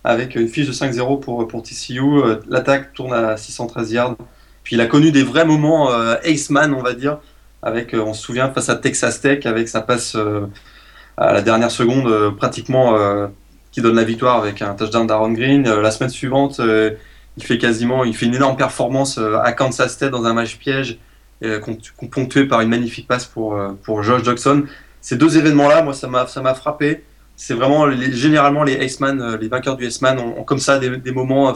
avec une fiche de 5-0 pour, pour TCU. Euh, l'attaque tourne à 613 yards. Puis il a connu des vrais moments Ace-Man, on va dire. Avec, on se souvient, face à Texas Tech, avec sa passe à la dernière seconde, pratiquement qui donne la victoire avec un touchdown d'Aaron Green. la semaine suivante, il fait quasiment, il fait une énorme performance à Kansas State dans un match piège ponctué par une magnifique passe pour, euh, pour Josh Jackson. Ces deux événements-là, moi, ça m'a, ça m'a frappé. C'est vraiment, généralement, les Iceman, euh, les vainqueurs du Iceman ont, ont comme ça des, des moments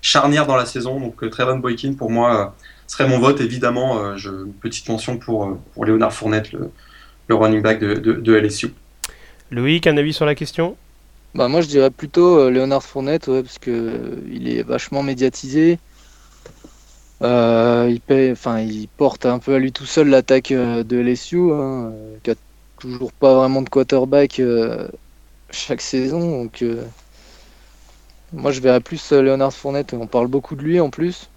charnières dans la saison. Donc, Trevon Boykin, pour moi, serait mon vote. Évidemment, je, une petite mention pour, pour Léonard Fournette, le, le running back de, de, de, LSU. Loïc, un avis sur la question? Bah, Moi, je dirais plutôt Léonard Fournette, ouais, parce qu'il il est vachement médiatisé. Euh, il, paye, enfin, il porte un peu à lui tout seul l'attaque euh, de LSU, hein, euh, qui a toujours pas vraiment de quarterback chaque saison. Donc, moi, je verrais plus Leonard Fournette. On parle beaucoup de lui en plus.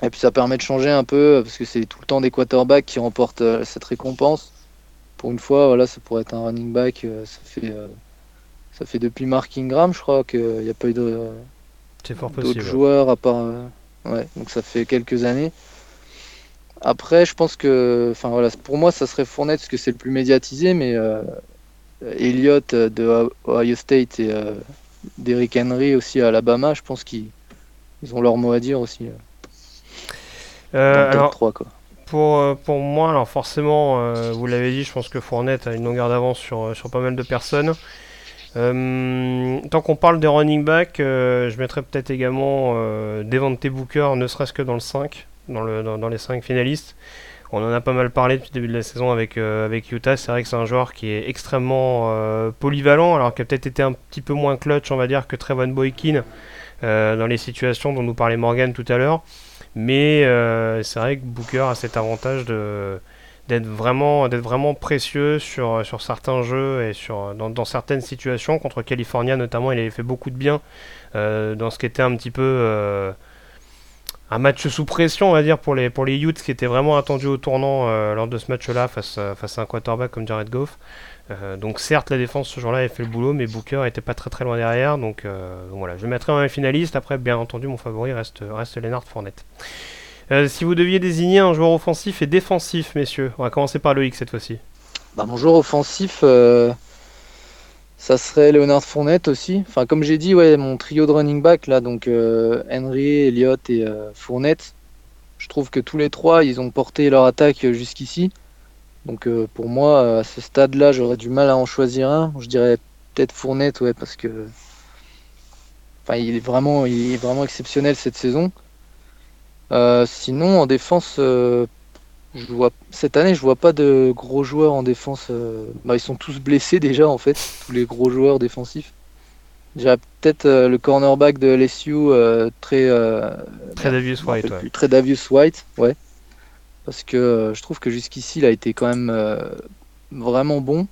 Et puis ça permet de changer un peu parce que c'est tout le temps des quarterbacks qui remportent cette récompense. Pour une fois, voilà, ça pourrait être un running back. ça fait, ça fait depuis Mark Ingram, je crois, qu'il n'y a pas eu de, d'autres joueurs à part Ouais, donc ça fait quelques années. Après, je pense que, enfin voilà, pour moi, ça serait Fournette parce que c'est le plus médiatisé, mais euh, Elliott de Ohio State et euh, Derrick Henry aussi à Alabama, je pense qu'ils ont leur mot à dire aussi. Euh, euh alors, 3, quoi. Pour, euh, pour moi, alors forcément, vous l'avez dit, je pense que Fournette a une longueur d'avance sur, sur pas mal de personnes. Euh, tant qu'on parle des running back, euh, je mettrais peut-être également euh, Devante Booker, ne serait-ce que dans le 5, dans, le, dans, les 5 finalistes. On en a pas mal parlé depuis le début de la saison avec, avec Utah. C'est vrai que c'est un joueur qui est extrêmement polyvalent, alors qu'il a peut-être été un petit peu moins clutch, on va dire, que Trevon Boykin dans les situations dont nous parlait Morgan tout à l'heure. Mais c'est vrai que Booker a cet avantage de d'être vraiment, d'être vraiment précieux sur, sur certains jeux et sur, dans, certaines situations. Contre California notamment, il avait fait beaucoup de bien euh, dans ce qui était un petit peu euh, un match sous pression, on va dire, pour les, pour les Utes qui étaient vraiment attendus au tournant euh, lors de ce match-là face, face à un quarterback comme Jared Goff. donc certes, la défense ce jour-là avait fait le boulot, mais Booker était pas très très loin derrière. Donc, donc voilà, je mettrai un finaliste. Après, bien entendu, mon favori reste, reste Lennart Fournette. Euh, si vous deviez désigner un joueur offensif et défensif, messieurs, on va commencer par Loïc cette fois-ci. Bah, mon joueur offensif, euh, ça serait Leonard Fournette aussi. Enfin, comme j'ai dit, ouais, mon trio de running back là, donc euh, Henry, Elliott et Fournette. Je trouve que tous les trois, ils ont porté leur attaque jusqu'ici. Donc pour moi, à ce stade-là, j'aurais du mal à en choisir un. Je dirais peut-être Fournette, ouais, parce que, enfin, il est vraiment, il est vraiment exceptionnel cette saison. Euh, sinon, en défense, euh, je vois, cette année, je vois pas de gros joueurs en défense. Euh, bah, ils sont tous blessés déjà, en fait, tous les gros joueurs défensifs. Déjà, peut-être le cornerback de LSU, très. très Davius White, ouais. Très Davius White, ouais. Parce que je trouve que jusqu'ici, il a été quand même vraiment bon.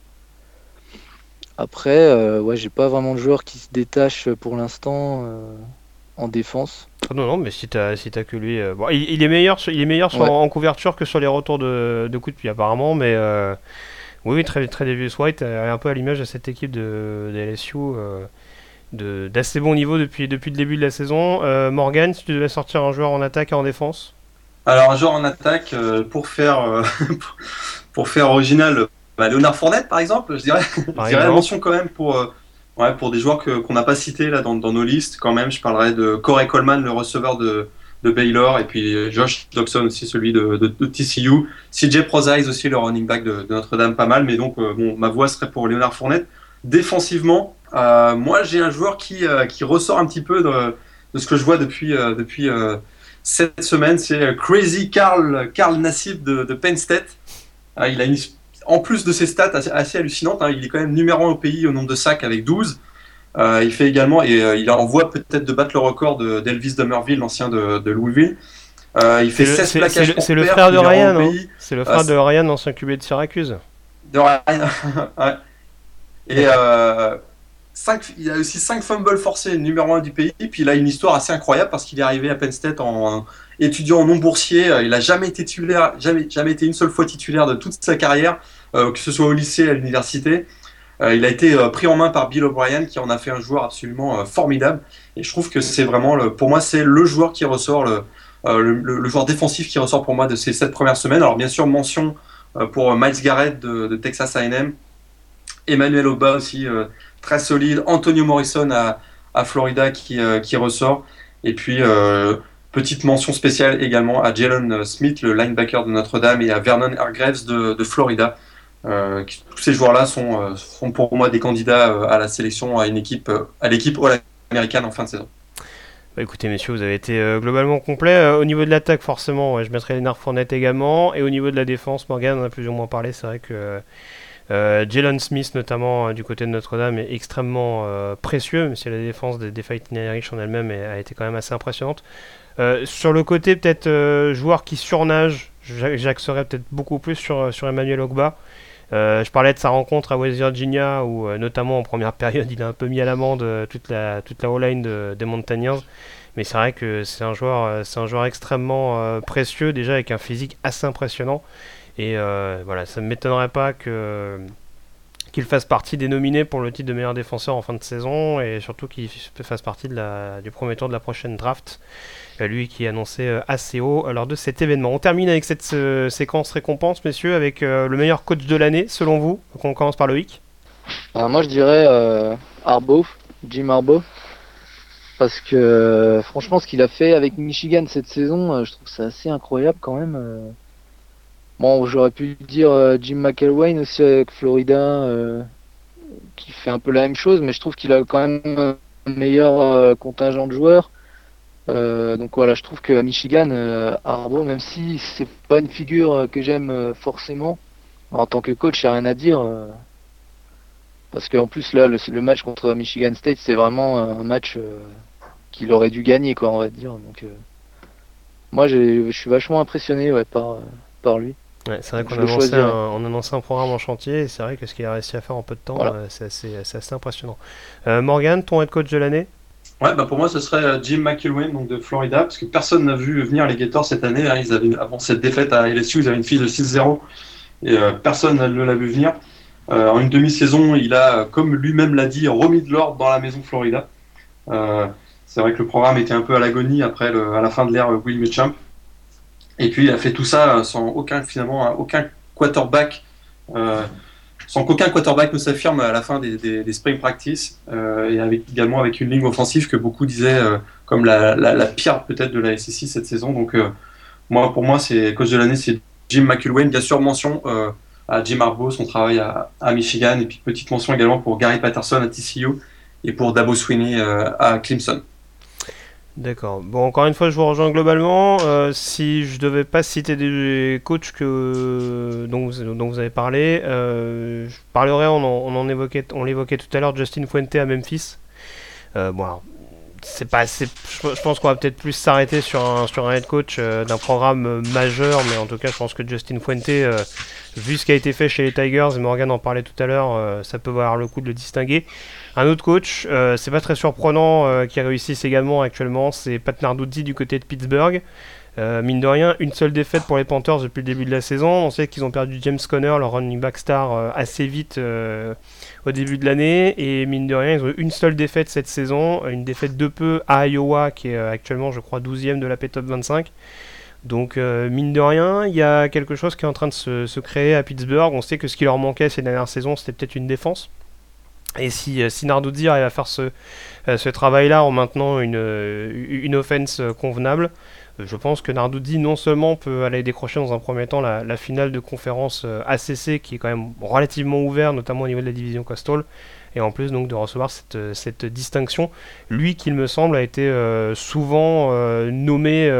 Après, ouais, j'ai pas vraiment de joueurs qui se détachent pour l'instant en défense. Ah non, non, mais si t'as si as que lui. Euh, bon, il, est meilleur, il est meilleur en couverture que sur les retours de, de coups de pied, apparemment, mais. Euh, Oui, très, très Davis White, un peu à l'image de cette équipe de, de LSU, d'assez bon niveau depuis, depuis le début de la saison. Morgan, si tu devais sortir un joueur en attaque et en défense? Alors, un joueur en attaque, pour, faire, pour faire original, bah, Léonard Fournette, par exemple, je dirais, je dirais la mention quand même pour Ouais, pour des joueurs qu'on n'a pas cités là dans, nos listes, quand même, je parlerai de Corey Coleman, le receveur de, de Baylor, et puis Josh Doxson aussi, celui de, de, TCU. CJ Prozise aussi, le running back de, Notre-Dame, pas mal, mais donc euh, bon, ma voix serait pour Léonard Fournette. Défensivement, euh, moi j'ai un joueur qui, euh, qui ressort un petit peu de, de ce que je vois depuis, depuis cette semaine, c'est Crazy Carl, Carl Nassib de, Penn State. il a une en plus de ses stats assez, hallucinantes, hein, il est quand même numéro 1 au pays au nombre de sacs avec 12. Euh, il fait également, et euh, il envoie peut-être de battre le record d'Elvis Dumerville, l'ancien de, Louisville. Euh, il fait 16 plaquages C'est le, frère de Ryan, hein. C'est le frère de Ryan, ancien QB de Syracuse. De Ryan, ouais. Et 5, il a aussi 5 fumbles forcés, numéro 1 du pays. Puis il a une histoire assez incroyable parce qu'il est arrivé à Penn State en, étudiant en non boursier. Il n'a jamais été titulaire, jamais, jamais été une seule fois titulaire de toute sa carrière. Euh, que ce soit au lycée, à l'université. Euh, il a été euh, pris en main par Bill O'Brien qui en a fait un joueur absolument formidable. Et je trouve que c'est vraiment, pour moi, c'est le joueur qui ressort, le, le, joueur défensif qui ressort pour moi de ces sept premières semaines. Alors bien sûr, mention pour Miles Garrett de, Texas A&M, Emmanuel Oba aussi très solide, Antonio Morrison à, à Florida qui, qui, ressort, et puis petite mention spéciale également à Jalen Smith, le linebacker de Notre-Dame, et à Vernon Hargreaves de, de Florida. Euh, tous ces joueurs-là sont, euh, sont, pour moi des candidats euh, à la sélection, à une équipe, à l'équipe all-américaine en fin de saison. Bah écoutez messieurs, vous avez été globalement complet. au niveau de l'attaque, forcément, je mettrai Lénard Fournette également. Et au niveau de la défense, Morgan en a plus ou moins parlé. C'est vrai que Jalen Smith, notamment du côté de Notre-Dame, est extrêmement précieux, même si la défense des, Fighting Irish en elle-même a été quand même assez impressionnante. sur le côté, peut-être joueur qui surnage, j'axerais peut-être beaucoup plus sur Emmanuel Ogba. Euh, je parlais de sa rencontre à West Virginia où euh, notamment en première période il a un peu mis à l'amende euh, toute la toute la line des Montagnards. Mais c'est vrai que c'est un joueur c'est un joueur extrêmement précieux déjà avec un physique assez impressionnant. Et voilà, ça ne m'étonnerait pas qu'il fasse partie des nominés pour le titre de meilleur défenseur en fin de saison et surtout qu'il fasse partie du premier tour de la prochaine draft lui qui est annoncé euh, assez haut lors de cet événement. On termine avec cette euh, séquence récompense, messieurs, avec euh, le meilleur coach de l'année, selon vous. on commence par Loïc. moi, je dirais Arbo, Jim Arbo. Parce que franchement, ce qu'il a fait avec Michigan cette saison, je trouve ça assez incroyable quand même. Bon, j'aurais pu dire Jim McElwain aussi avec Florida, qui fait un peu la même chose, mais je trouve qu'il a quand même un meilleur contingent de joueurs. Euh, donc voilà, je trouve que Michigan, euh, Arbo, même si c'est pas une figure euh, que j'aime forcément, en tant que coach, a rien à dire. parce qu'en plus, là, le, match contre Michigan State, c'est vraiment un match qu'il aurait dû gagner, quoi, on va dire. Donc, moi, je suis vachement impressionné ouais, par, par lui. c'est vrai qu'on a, annoncé un programme en chantier et c'est vrai que ce qu'il a réussi à faire en peu de temps, c'est assez, assez, impressionnant. Morgan, ton head coach de l'année? Ouais, bah pour moi, ce serait euh, Jim McIlwain donc de Florida, parce que personne n'a vu venir les Gators cette année. Hein. ils avaient, avant cette défaite à LSU, ils avaient une fille de 6-0 et euh, personne ne l'a vu venir. Euh, en une demi-saison, il a, comme lui-même l'a dit, remis de l'ordre dans la maison Florida. c'est vrai que le programme était un peu à l'agonie après à la fin de l'ère Will Muschamp. Et puis il a fait tout ça sans aucun finalement aucun quarterback sans qu'aucun quarterback ne s'affirme à la fin des, spring practice euh, et également avec une ligne offensive que beaucoup disaient euh, comme la, pire peut-être de la SEC cette saison. Donc euh, moi, pour moi, c'est coach de l'année, c'est Jim McIlwain. Bien sûr, mention à Jim Harbaugh, son travail à, à, Michigan, et puis petite mention également pour Gary Patterson à TCU et pour Dabo Sweeney à Clemson. D'accord. Bon, encore une fois, je vous rejoins globalement. Euh, si je devais pas citer des coachs que, dont, vous, dont vous avez parlé, euh, je parlerai, on, en, on évoquait, on l'évoquait tout à l'heure, Justin Fuente à Memphis. Euh, bon, c'est pas assez, je, pense qu'on va peut-être plus s'arrêter sur un, sur un head coach d'un programme majeur, mais en tout cas, je pense que Justin Fuente, vu ce qui a été fait chez les Tigers, et Morgan en parlait tout à l'heure, ça peut valoir le coup de le distinguer. Un autre coach, euh, c'est pas très surprenant, euh, qui réussisse également actuellement, c'est Pat Narduzzi du côté de Pittsburgh. Euh, mine de rien, une seule défaite pour les Panthers depuis le début de la saison. On sait qu'ils ont perdu James Conner, leur running back star, euh, assez vite euh, au début de l'année. Et mine de rien, ils ont eu une seule défaite cette saison, une défaite de peu à Iowa, qui est actuellement, je crois, 12e de la P-Top 25. Donc, mine de rien, il y a quelque chose qui est en train de se, créer à Pittsburgh. On sait que ce qui leur manquait ces dernières saisons, c'était peut-être une défense. Et si, si Narduzzi arrive à faire ce, travail-là en maintenant une offense convenable, je pense que Narduzzi non seulement peut aller décrocher dans un premier temps la, finale de conférence euh, ACC qui est quand même relativement ouverte, notamment au niveau de la division Coastal, et en plus donc de recevoir cette, euh, distinction. Lui, qu'il me semble, a été euh, souvent nommé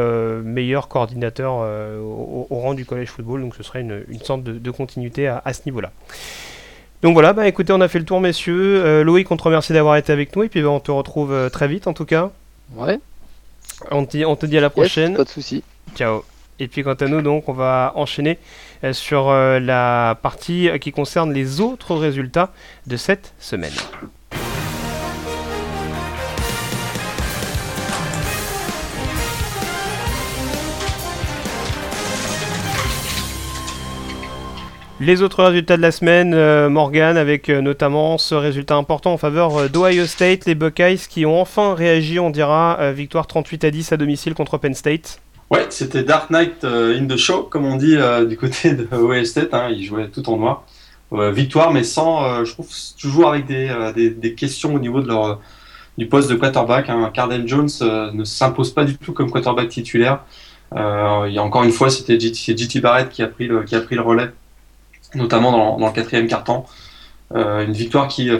meilleur coordinateur au, rang du college football, donc ce serait une, sorte de, continuité à, ce niveau-là. Donc voilà, bah écoutez, on a fait le tour, messieurs. Loïc, on te remercie d'avoir été avec nous, et puis bah, on te retrouve très vite en tout cas. Ouais, on te, dit à la prochaine. pas de soucis. Ciao. Et puis quant à nous, donc, on va enchaîner euh, sur euh, la partie qui concerne les autres résultats de cette semaine. Les autres résultats de la semaine, euh, Morgan, avec euh, notamment ce résultat important en faveur euh, d'Ohio State, les Buckeyes qui ont enfin réagi, on dira, victoire 38 à 10 à domicile contre Penn State. Ouais, c'était Dark Knight in the Show, comme on dit du côté de Ohio State. Hein, ils jouaient tout en noir. victoire, mais sans, je trouve, toujours avec des, des, questions au niveau de leur, du poste de quarterback. Hein. Carden Jones ne s'impose pas du tout comme quarterback titulaire. il y encore une fois, c'était JT Barrett qui a pris qui a pris le relais notamment dans, le quatrième quart-temps. Euh, une victoire qui euh,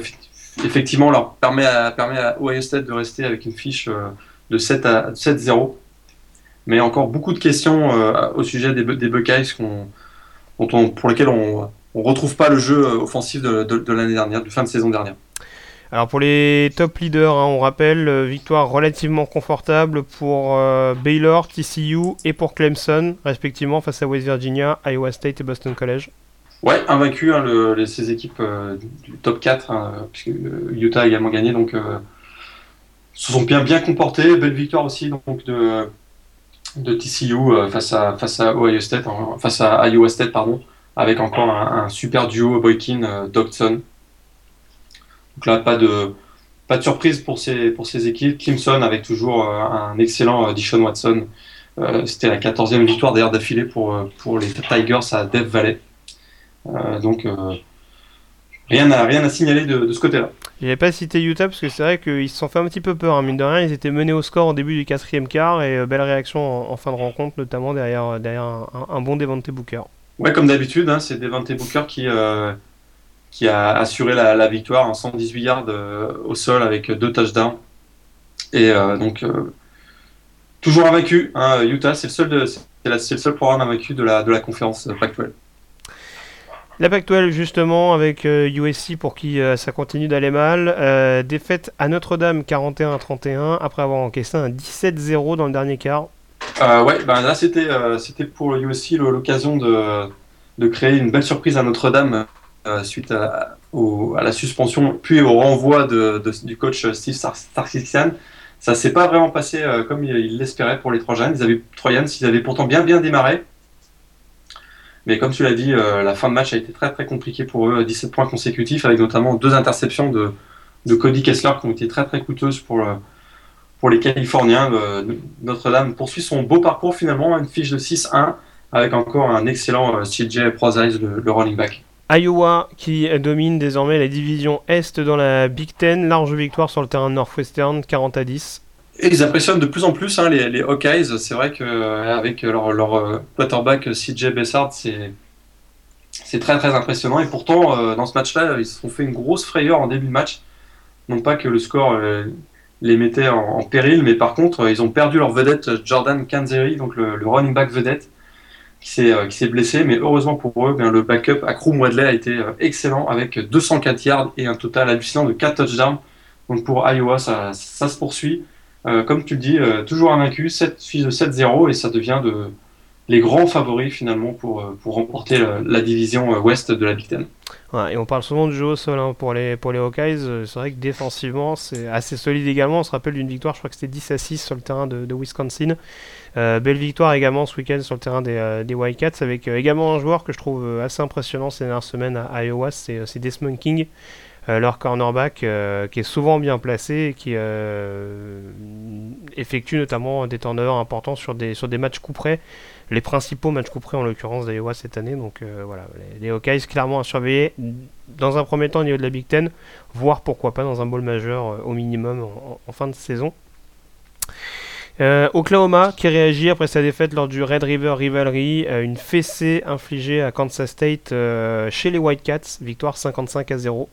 effectivement leur permet à, permet Ohio State de rester avec une fiche euh, de 7 à 7-0. Mais encore beaucoup de questions au sujet des, des Buckeyes pour lesquelles on ne retrouve pas le jeu offensif de, l'année dernière, de fin de saison dernière. Alors pour les top leaders, hein, on rappelle, victoire relativement confortable pour Baylor, TCU et pour Clemson, respectivement face à West Virginia, Iowa State et Boston College. Ouais, invaincu, hein, ces équipes euh, du top 4, hein, puisque euh, Utah a également gagné, donc euh, se sont bien, bien comportés. Belle victoire aussi donc, de, de TCU face, à, face à Ohio State, face à Iowa State, pardon, avec encore un, super duo Boykin-Dodson. donc là, pas de, pas de surprise pour ces, pour ces équipes. Clemson avec toujours un excellent Dishon Watson. C'était la 14e victoire d'ailleurs d'affilée pour, pour les Tigers à Death Valley. Euh, donc euh, rien à, rien à signaler de, ce côté-là. Je n'avais pas cité Utah parce que c'est vrai qu'ils se sont fait un petit peu peur, hein, mine de rien. Ils étaient menés au score au début du quatrième quart et euh, belle réaction en, fin de rencontre, notamment derrière, derrière un, bon Devante Booker. Ouais, comme d'habitude, hein, c'est Devante Booker qui, qui a assuré la, victoire en 118 yards au sol avec deux touchdowns. Et donc, toujours invaincu. Hein, Utah, c'est le, seul le seul programme invaincu de la, de la conférence actuelle. La Pac-12 justement avec USC euh, pour qui euh, ça continue d'aller mal. Euh, défaite à Notre-Dame 41-31 après avoir encaissé un 17-0 dans le dernier quart. ouais, ben là c'était c'était pour USC l'occasion de, de, créer une belle surprise à Notre-Dame suite à, la suspension puis au renvoi du coach Steve Sarkisian. Ça s'est pas vraiment passé comme il l'espérait pour les Trojans. Ils avaient Trojans, ils avaient pourtant bien bien démarré. Mais comme tu l'as dit, euh, la fin de match a été très très compliquée pour eux, 17 points consécutifs, avec notamment deux interceptions de, Cody Kessler qui ont été très très coûteuses pour, euh, pour les Californiens. Euh, Notre-Dame poursuit son beau parcours finalement, une fiche de 6-1, avec encore un excellent CJ Prozise, le, le running back. Iowa qui domine désormais la division Est dans la Big Ten, large victoire sur le terrain de Northwestern, 40 à 10. Et ils impressionnent de plus en plus hein, les, Hawkeyes. C'est vrai qu'avec leur, leur euh, quarterback CJ Bessard, c'est très très impressionnant. Et pourtant, euh, dans ce match-là, ils se sont fait une grosse frayeur en début de match. Non pas que le score euh, les mettait en, péril, mais par contre, ils ont perdu leur vedette Jordan Kanzeri, donc le, running back vedette, qui s'est blessé. Mais heureusement pour eux, bien, le backup Akru Wadley a été excellent avec 204 yards et un total hallucinant de 4 touchdowns. Donc pour Iowa, ça, ça se poursuit. Euh, comme tu le dis, euh, toujours invaincu, 7 fiches de 7-0 et ça devient de, les grands favoris finalement pour, euh, remporter la, division ouest de la Big Ten. et on parle souvent du jeu au sol hein, pour, les, Hawkeyes. C'est vrai que défensivement, c'est assez solide également. On se rappelle d'une victoire, je crois que c'était 10 à 6 sur le terrain de, Wisconsin. belle victoire également ce week-end sur le terrain des, des Wildcats avec également un joueur que je trouve assez impressionnant ces dernières semaines à Iowa, c'est Desmond King. Euh, leur cornerback euh, qui est souvent bien placé et qui euh, effectue notamment des turnovers importants sur des, sur des matchs coup près, les principaux matchs coup près en l'occurrence d'Iowa cette année. Donc voilà, les, Hawkeyes clairement à surveiller dans un premier temps au niveau de la Big Ten, voire pourquoi pas dans un bowl majeur au minimum en, fin de saison. Oklahoma qui réagit après sa défaite lors du Red River Rivalry, une fessée infligée à Kansas State chez les Whitecaps, victoire 55 à 0.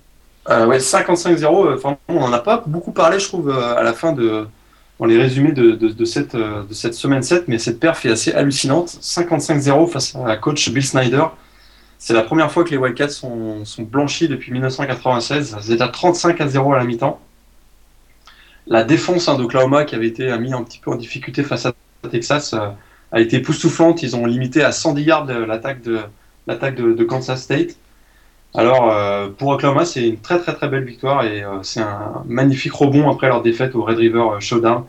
Euh, ouais, 55-0, euh, on n'en a pas beaucoup parlé, je trouve, euh, à la fin de, dans les résumés de, cette, semaine 7, mais cette perf est assez hallucinante. 55-0 face à coach Bill Snyder. C'est la première fois que les Wildcats sont, blanchis depuis 1996. Ils étaient à 35 à 0 à la mi-temps. La défense hein, d'Oklahoma, qui avait été mis un petit peu en difficulté face à Texas, a été époustouflante. Ils ont limité à 110 yards l'attaque de Kansas State. Alors, euh, pour Oklahoma, c'est une très très très belle victoire et euh, c'est un magnifique rebond après leur défaite au Red River euh, Showdown.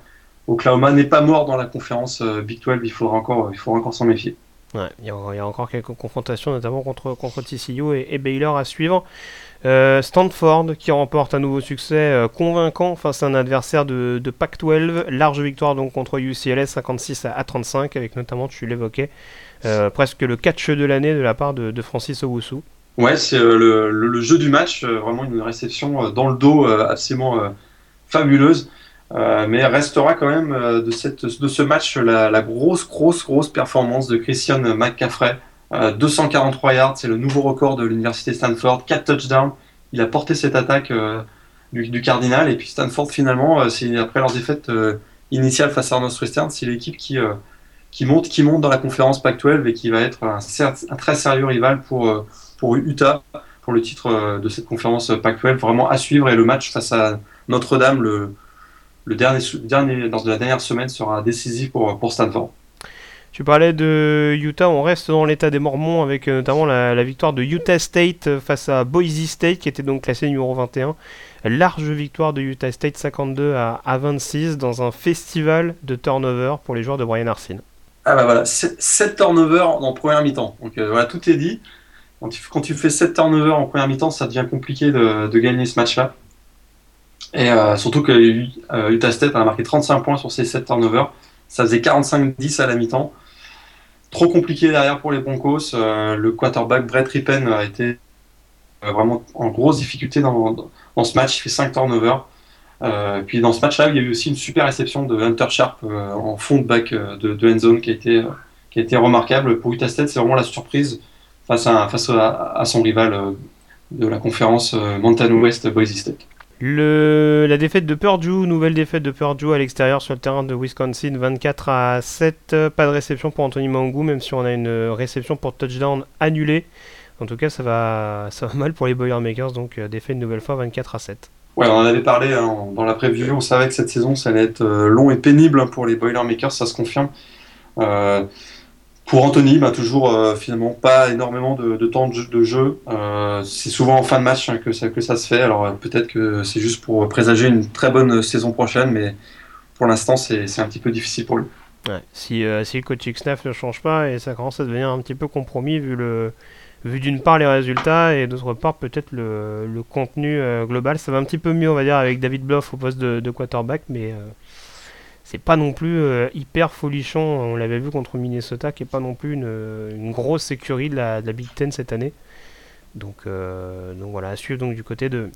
Oklahoma n'est pas mort dans la conférence Big 12, il faudra encore, il encore s'en méfier. Il, y a, encore quelques confrontations, notamment contre, contre TCU et, Baylor à suivre. Stanford qui remporte un nouveau succès convaincant face à un adversaire de, de Pac-12. Large victoire donc contre UCLA 56 à, 35, avec notamment, tu l'évoquais, presque le catch de l'année de la part de, de Francis Owusu. Ouais, c'est euh, le, le, jeu du match, euh, vraiment une réception euh, dans le dos absolument fabuleuse. mais restera quand même de, cette, de ce match la, la grosse, grosse, grosse performance de Christian McCaffrey. 243 yards, c'est le nouveau record de l'université Stanford. 4 touchdowns. Il a porté cette attaque du, du, Cardinal. Et puis Stanford, finalement, c'est après leur défaite initiale face à Northwestern, c'est l'équipe qui, qui, monte, qui monte dans la conférence Pac-12 et qui va être un, un très sérieux rival pour pour Utah pour le titre euh, de cette conférence Pac-12. Vraiment à suivre et le match face à Notre-Dame, le, le dernier, dernier, dans la dernière semaine, sera décisif pour, pour Stanford. Tu parlais de Utah, on reste dans l'état des Mormons avec euh, notamment la, victoire de Utah State face à Boise State qui était donc classé numéro 21. Large victoire de Utah State 52 à, à 26 dans un festival de turnover pour les joueurs de Brian Arsene. Ah bah voilà, 7 turnovers en première mi-temps. Donc euh, voilà, tout est dit. Quand tu, fais 7 turnovers en première mi-temps, ça devient compliqué de, gagner ce match-là. Et euh, surtout que euh, Utah State a marqué 35 points sur ces 7 turnovers. Ça faisait 45-10 à la mi-temps. Trop compliqué derrière pour les Broncos. Euh, le quarterback Brett Rippen a été vraiment en grosse difficulté dans, ce match. Il fait 5 turnovers. puis dans ce match-là, il y a eu aussi une super réception de Hunter Sharp en fond de back de, de end zone qui a été, qui a été remarquable. Pour Utah State, c'est vraiment la surprise face à, face à, son rival euh, de la conférence euh, Mountain West Boise State. Le, la défaite de Purdue, nouvelle défaite de Purdue à l'extérieur sur le terrain de Wisconsin, 24 à 7. Pas de réception pour Anthony Mangou, même si on a une réception pour touchdown annulée. En tout cas, ça va, ça va mal pour les Boilermakers, donc euh, défaite une nouvelle fois 24 à 7. Ouais, on en avait parlé hein, dans la preview, on savait que cette saison, ça allait être long et pénible hein, pour les Boilermakers, ça se confirme. Pour Anthony, bah, toujours euh, finalement pas énormément de, temps de jeu. Euh, c'est souvent en fin de match hein, que, ça, que ça se fait. Alors euh, peut-être que c'est juste pour présager une très bonne saison prochaine, mais pour l'instant c'est un petit peu difficile pour lui. si, si le coaching staff ne change pas et ça commence à devenir un petit peu compromis vu le vu d'une part les résultats et d'autre part peut-être le, le, contenu global, ça va un petit peu mieux on va dire avec David Bluff au poste de, de quarterback, mais c'est pas non plus euh, hyper folichon. On l'avait vu contre Minnesota, qui est pas non plus une, grosse sécurité de la, Big Ten cette année. Donc, euh, donc voilà, à suivre donc du côté de,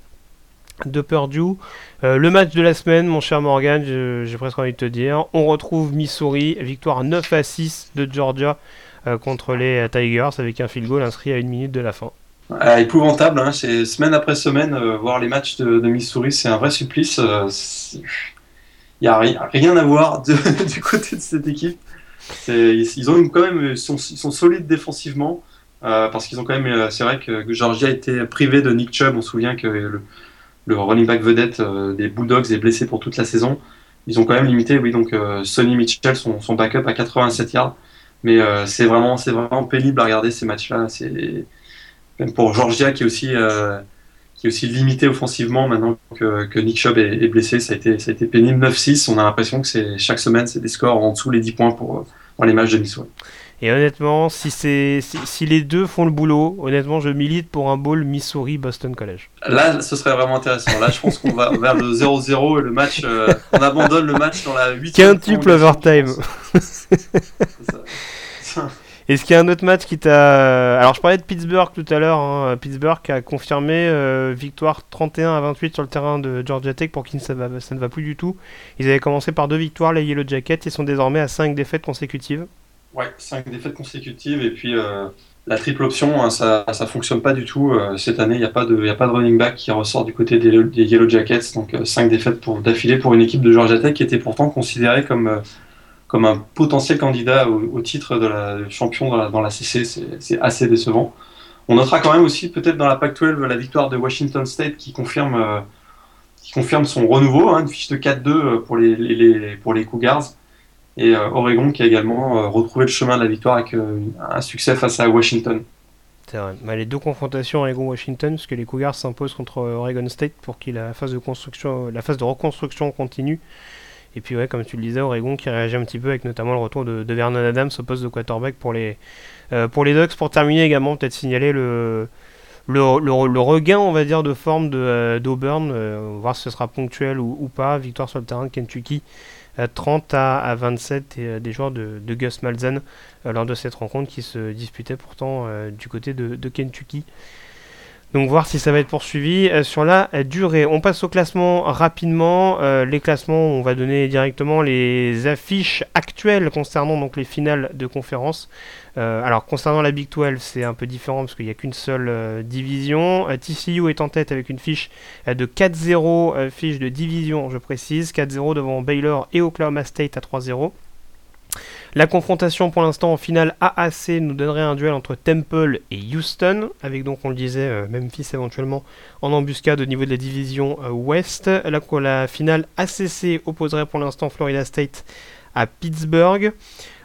Purdue. Euh, le match de la semaine, mon cher Morgan, j'ai presque envie de te dire. On retrouve Missouri, victoire 9 à 6 de Georgia contre les Tigers avec un field goal inscrit à une minute de la fin. épouvantable, hein, semaine après semaine, voir les matchs de Missouri, c'est un vrai supplice il n'y a rien, à voir du côté de cette équipe. Ils ont quand même, sont, solides défensivement euh, parce qu'ils ont quand même, euh, c'est vrai que Georgia a été privé de Nick Chubb. On se souvient que le, running back vedette euh, des Bulldogs est blessé pour toute la saison. Ils ont quand même limité, oui, donc Sonny Mitchell, son, backup à 87 yards. Mais euh, c'est vraiment, vraiment pénible à regarder ces matchs-là. Même pour Georgia qui est aussi, euh, qui est aussi limité offensivement maintenant que, que Nick Chubb est, blessé. Ça a été, ça a été pénible. 9-6. On a l'impression que c'est chaque semaine c'est des scores en dessous les 10 points pour les matchs de Missouri. Et honnêtement, si, c'est, si, les deux font le boulot, honnêtement, je milite pour un bowl Missouri-Boston College. Là, ce serait vraiment intéressant. Là, je pense qu'on va vers le 0-0 et le match, euh, on abandonne le match dans la 8 Quintuple overtime. Est-ce qu'il y a un autre match qui t'a. Alors, je parlais de Pittsburgh tout à l'heure. Hein. Pittsburgh a confirmé euh, victoire 31 à 28 sur le terrain de Georgia Tech pour qui ça, ça ne va plus du tout. Ils avaient commencé par deux victoires, les Yellow Jackets. Ils sont désormais à 5 défaites consécutives. Ouais, 5 défaites consécutives et puis euh, la triple option, hein, ça ça fonctionne pas du tout. Euh, cette année, il n'y a, pas de, a pas de running back qui ressort du côté des, Yellow Jackets. Donc 5 euh, défaites d'affilée pour une équipe de Georgia Tech qui était pourtant considérée comme, comme un potentiel candidat au, titre de champion dans la, CC. C'est assez décevant. On notera quand même aussi peut-être dans la PAC-12 la victoire de Washington State qui confirme, qui confirme son renouveau, hein, une fiche de 4-2 pour les, les, pour les Cougars et euh, Oregon qui a également euh, retrouvé le chemin de la victoire avec euh, un succès face à Washington. C'est. Bah, les deux confrontations Oregon-Washington, parce que les Cougars s'imposent contre Oregon State pour qu'il la phase de construction, la phase de reconstruction continue. Et puis ouais, comme tu le disais, Oregon qui réagit un petit peu avec notamment le retour de, Vernon Adams au poste de quarterback pour les pour les Ducks. Pour terminer également, peut-être signaler le le, regain, on va dire, de forme d'Auburn, voir si ce sera ponctuel ou, pas. Victoire sur le terrain de Kentucky 30 à, 27 et, des joueurs de, Gus Malzahn euh, lors de cette rencontre qui se disputait pourtant euh, du côté de, Kentucky. Donc voir si ça va être poursuivi euh, sur la durée. On passe au classement rapidement. les classements, on va donner directement les affiches actuelles concernant donc les finales de conférence. Euh, alors concernant la Big 12, c'est un peu différent parce qu'il n'y a qu'une seule euh, division. Euh, TCU est en tête avec une fiche de 4-0, fiche de division je précise, 4-0 devant Baylor et Oklahoma State à 3-0. La confrontation pour l'instant en finale AAC nous donnerait un duel entre Temple et Houston, avec donc on le disait Memphis éventuellement en embuscade au niveau de la division Ouest. La, la finale ACC opposerait pour l'instant Florida State à Pittsburgh.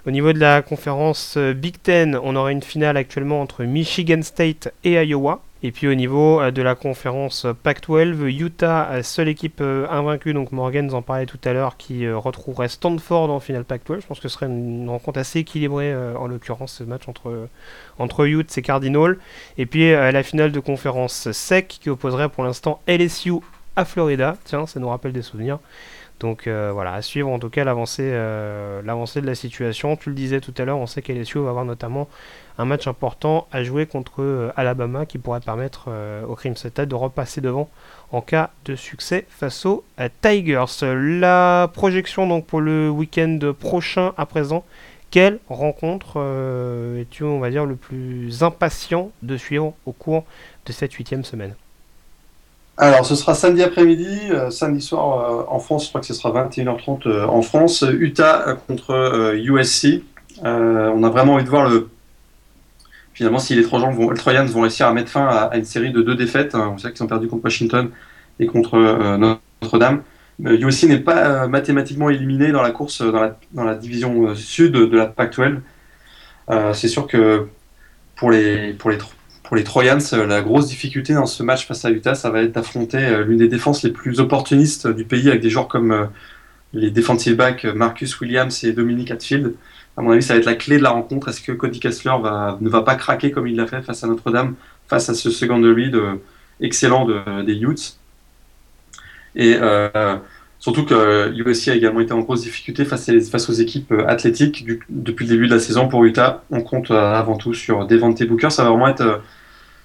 Au niveau de la conférence euh, Big Ten, on aurait une finale actuellement entre Michigan State et Iowa. Et puis au niveau euh, de la conférence Pac-12, Utah, seule équipe euh, invaincue, donc Morgan nous en parlait tout à l'heure, qui retrouverait Stanford en finale Pac-12. Je pense que ce serait une rencontre assez équilibrée, en l'occurrence, ce match entre, entre Utes et Cardinal. Et puis la finale de conférence SEC, qui opposerait pour l'instant LSU à Florida. Tiens, ça nous rappelle des souvenirs. Donc euh, voilà, à suivre en tout cas euh, l'avancée de la situation. Tu le disais tout à l'heure, on sait qu'LSU va avoir notamment un match important à jouer contre euh, Alabama qui pourrait permettre au Crimson Tide de repasser devant en cas de succès face aux Tigers. La projection donc pour le week-end prochain à présent, quelle rencontre es-tu on va dire le plus impatient de suivre au cours de cette huitième semaine? Alors, ce sera samedi après-midi, euh, samedi soir euh, en France, je crois que ce sera 21h30 euh, en France, Utah contre USC. on a vraiment envie de voir le. Finalement, si les Trojans vont, les Trojans vont réussir à mettre fin à, une série de deux défaites, hein, on sait qu'ils ont perdu contre Washington et contre Notre-Dame. USC n'est pas mathématiquement éliminé dans la course dans la, division sud de la Pac-12. C'est sûr que pour les, pour les pour les Trojans, euh, la grosse difficulté dans ce match face à Utah, ça va être d'affronter euh, l'une des défenses les plus opportunistes du pays avec des joueurs comme euh, les defensive backs Marcus Williams et Dominic Hatfield. À mon avis, ça va être la clé de la rencontre. Est-ce que Cody Kessler ne va pas craquer comme il l'a fait face à Notre-Dame, face à ce second de lead excellent des Utes? Et surtout que USC a également été en grosse difficulté face, aux équipes athlétiques depuis le début de la saison pour Utah. On compte avant tout sur Devante Booker. Ça va vraiment être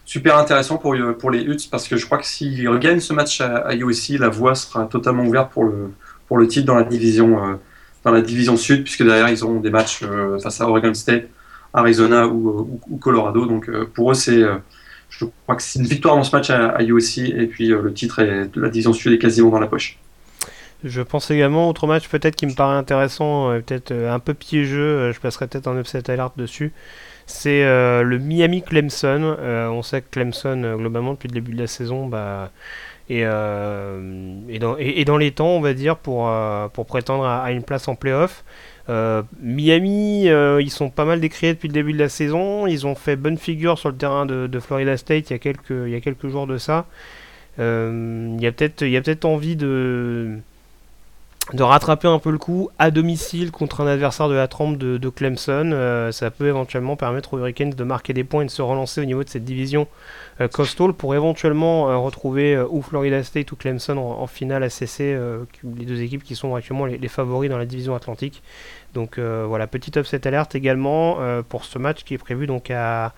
super intéressant pour, euh, les Utes parce que je crois que s'ils regagnent ce match à, USC, la voie sera totalement ouverte pour le, titre dans la division, euh, sud, puisque derrière ils auront des matchs euh, face à Oregon State, Arizona ou, Colorado. Donc pour eux, c'est, je crois que c'est une victoire dans ce match à, USC et puis le titre de la division sud est quasiment dans la poche. Je pense également, autre match peut-être qui me paraît intéressant, peut-être un peu piégeux, je passerai peut-être un upset alert dessus c'est euh, le Miami Clemson. Euh, on sait que Clemson, euh, globalement, depuis le début de la saison, bah, est, dans, dans, les temps, on va dire, pour, pour prétendre à, une place en playoff. Miami, ils sont pas mal décriés depuis le début de la saison. Ils ont fait bonne figure sur le terrain de, Florida State il y a quelques, il y a quelques jours de ça. il y a peut-être peut envie de, de rattraper un peu le coup à domicile contre un adversaire de la trempe de, Clemson. Euh, ça peut éventuellement permettre aux Hurricanes de marquer des points et de se relancer au niveau de cette division euh, coastal pour éventuellement euh, retrouver ou Florida State ou Clemson en, finale ACC, les deux équipes qui sont actuellement les, favoris dans la division atlantique. Donc voilà, petite upset alerte également pour ce match qui est prévu donc à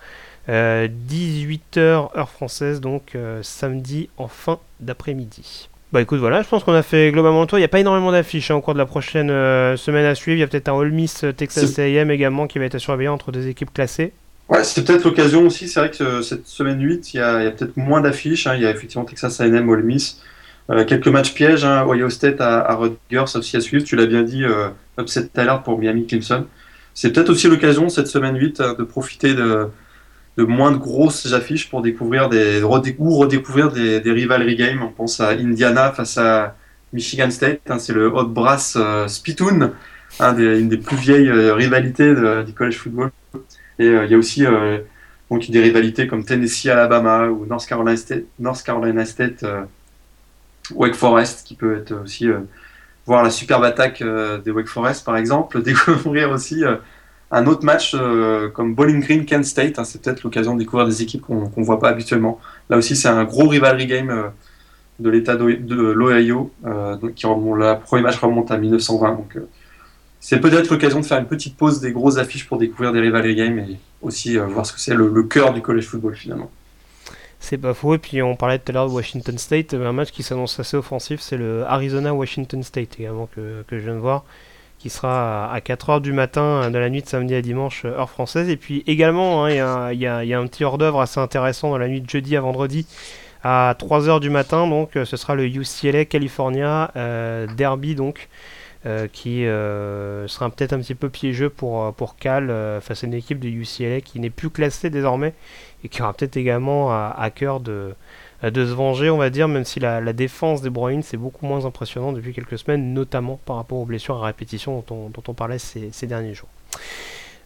18h heure française, donc samedi en fin d'après-midi. Bah écoute, voilà, je pense qu'on a fait globalement le tour. Il n'y a pas énormément d'affiches hein, au cours de la prochaine euh, semaine à suivre. Il y a peut-être un All Miss euh, Texas AM également qui va être à surveiller entre deux équipes classées. Ouais, c'est peut-être l'occasion aussi. C'est vrai que cette semaine 8, il y a, peut-être moins d'affiches. Hein. Il y a effectivement Texas AM, All Miss. Euh, quelques matchs pièges. Hein. Ohio State à, à Rutgers aussi à suivre. Tu l'as bien dit, upset alert pour Miami Clemson. C'est peut-être aussi l'occasion cette semaine 8 de profiter de de moins de grosses affiches pour découvrir des ou redécouvrir des, rivalry games. On pense à Indiana face à Michigan State, hein, c'est le Hot Brass euh, Spittoon, une des plus vieilles euh, rivalités du college football. Et euh, il y a aussi donc des rivalités comme Tennessee Alabama ou North Carolina State, North Carolina State Wake Forest qui peut être aussi voir la superbe attaque des Wake Forest par exemple, découvrir aussi un autre match euh, comme Bowling Green, Kent State, hein, c'est peut-être l'occasion de découvrir des équipes qu'on ne voit pas habituellement. Là aussi, c'est un gros rivalry game euh, de l'État de l'Ohio. Euh, qui remonte, le premier match remonte à 1920. Donc, c'est peut-être l'occasion de faire une petite pause des grosses affiches pour découvrir des rivalry games et aussi voir ce que c'est le, cœur du college football finalement. C'est pas faux, et puis on parlait tout à l'heure de Washington State, un match qui s'annonce assez offensif, c'est le Arizona-Washington State également que, que je viens de voir qui sera à 4h du matin de la nuit de samedi à dimanche, heure française. Et puis également, il y, a un petit hors-d'œuvre assez intéressant dans la nuit de jeudi à vendredi à 3h du matin. Donc ce sera le UCLA California euh, Derby donc. Euh, qui euh, sera peut-être un petit peu piégeux pour, Cal face à une équipe de UCLA qui n'est plus classée désormais et qui aura peut-être également à cœur de, euh, de se venger, on va dire, même si la, défense des Bruins c'est beaucoup moins impressionnant depuis quelques semaines, notamment par rapport aux blessures à répétition dont on, parlait ces, derniers jours.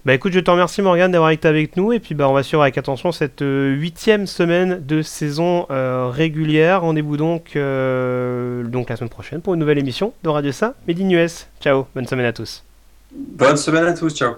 Bah écoute, je te remercie Morgan d'avoir été avec nous et puis bah on va suivre avec attention cette euh, huitième semaine de saison euh, régulière. Rendez-vous donc, donc la semaine prochaine pour une nouvelle émission de Radio Ça, Made in US. Ciao, bonne semaine à tous. Bonne semaine à tous, ciao.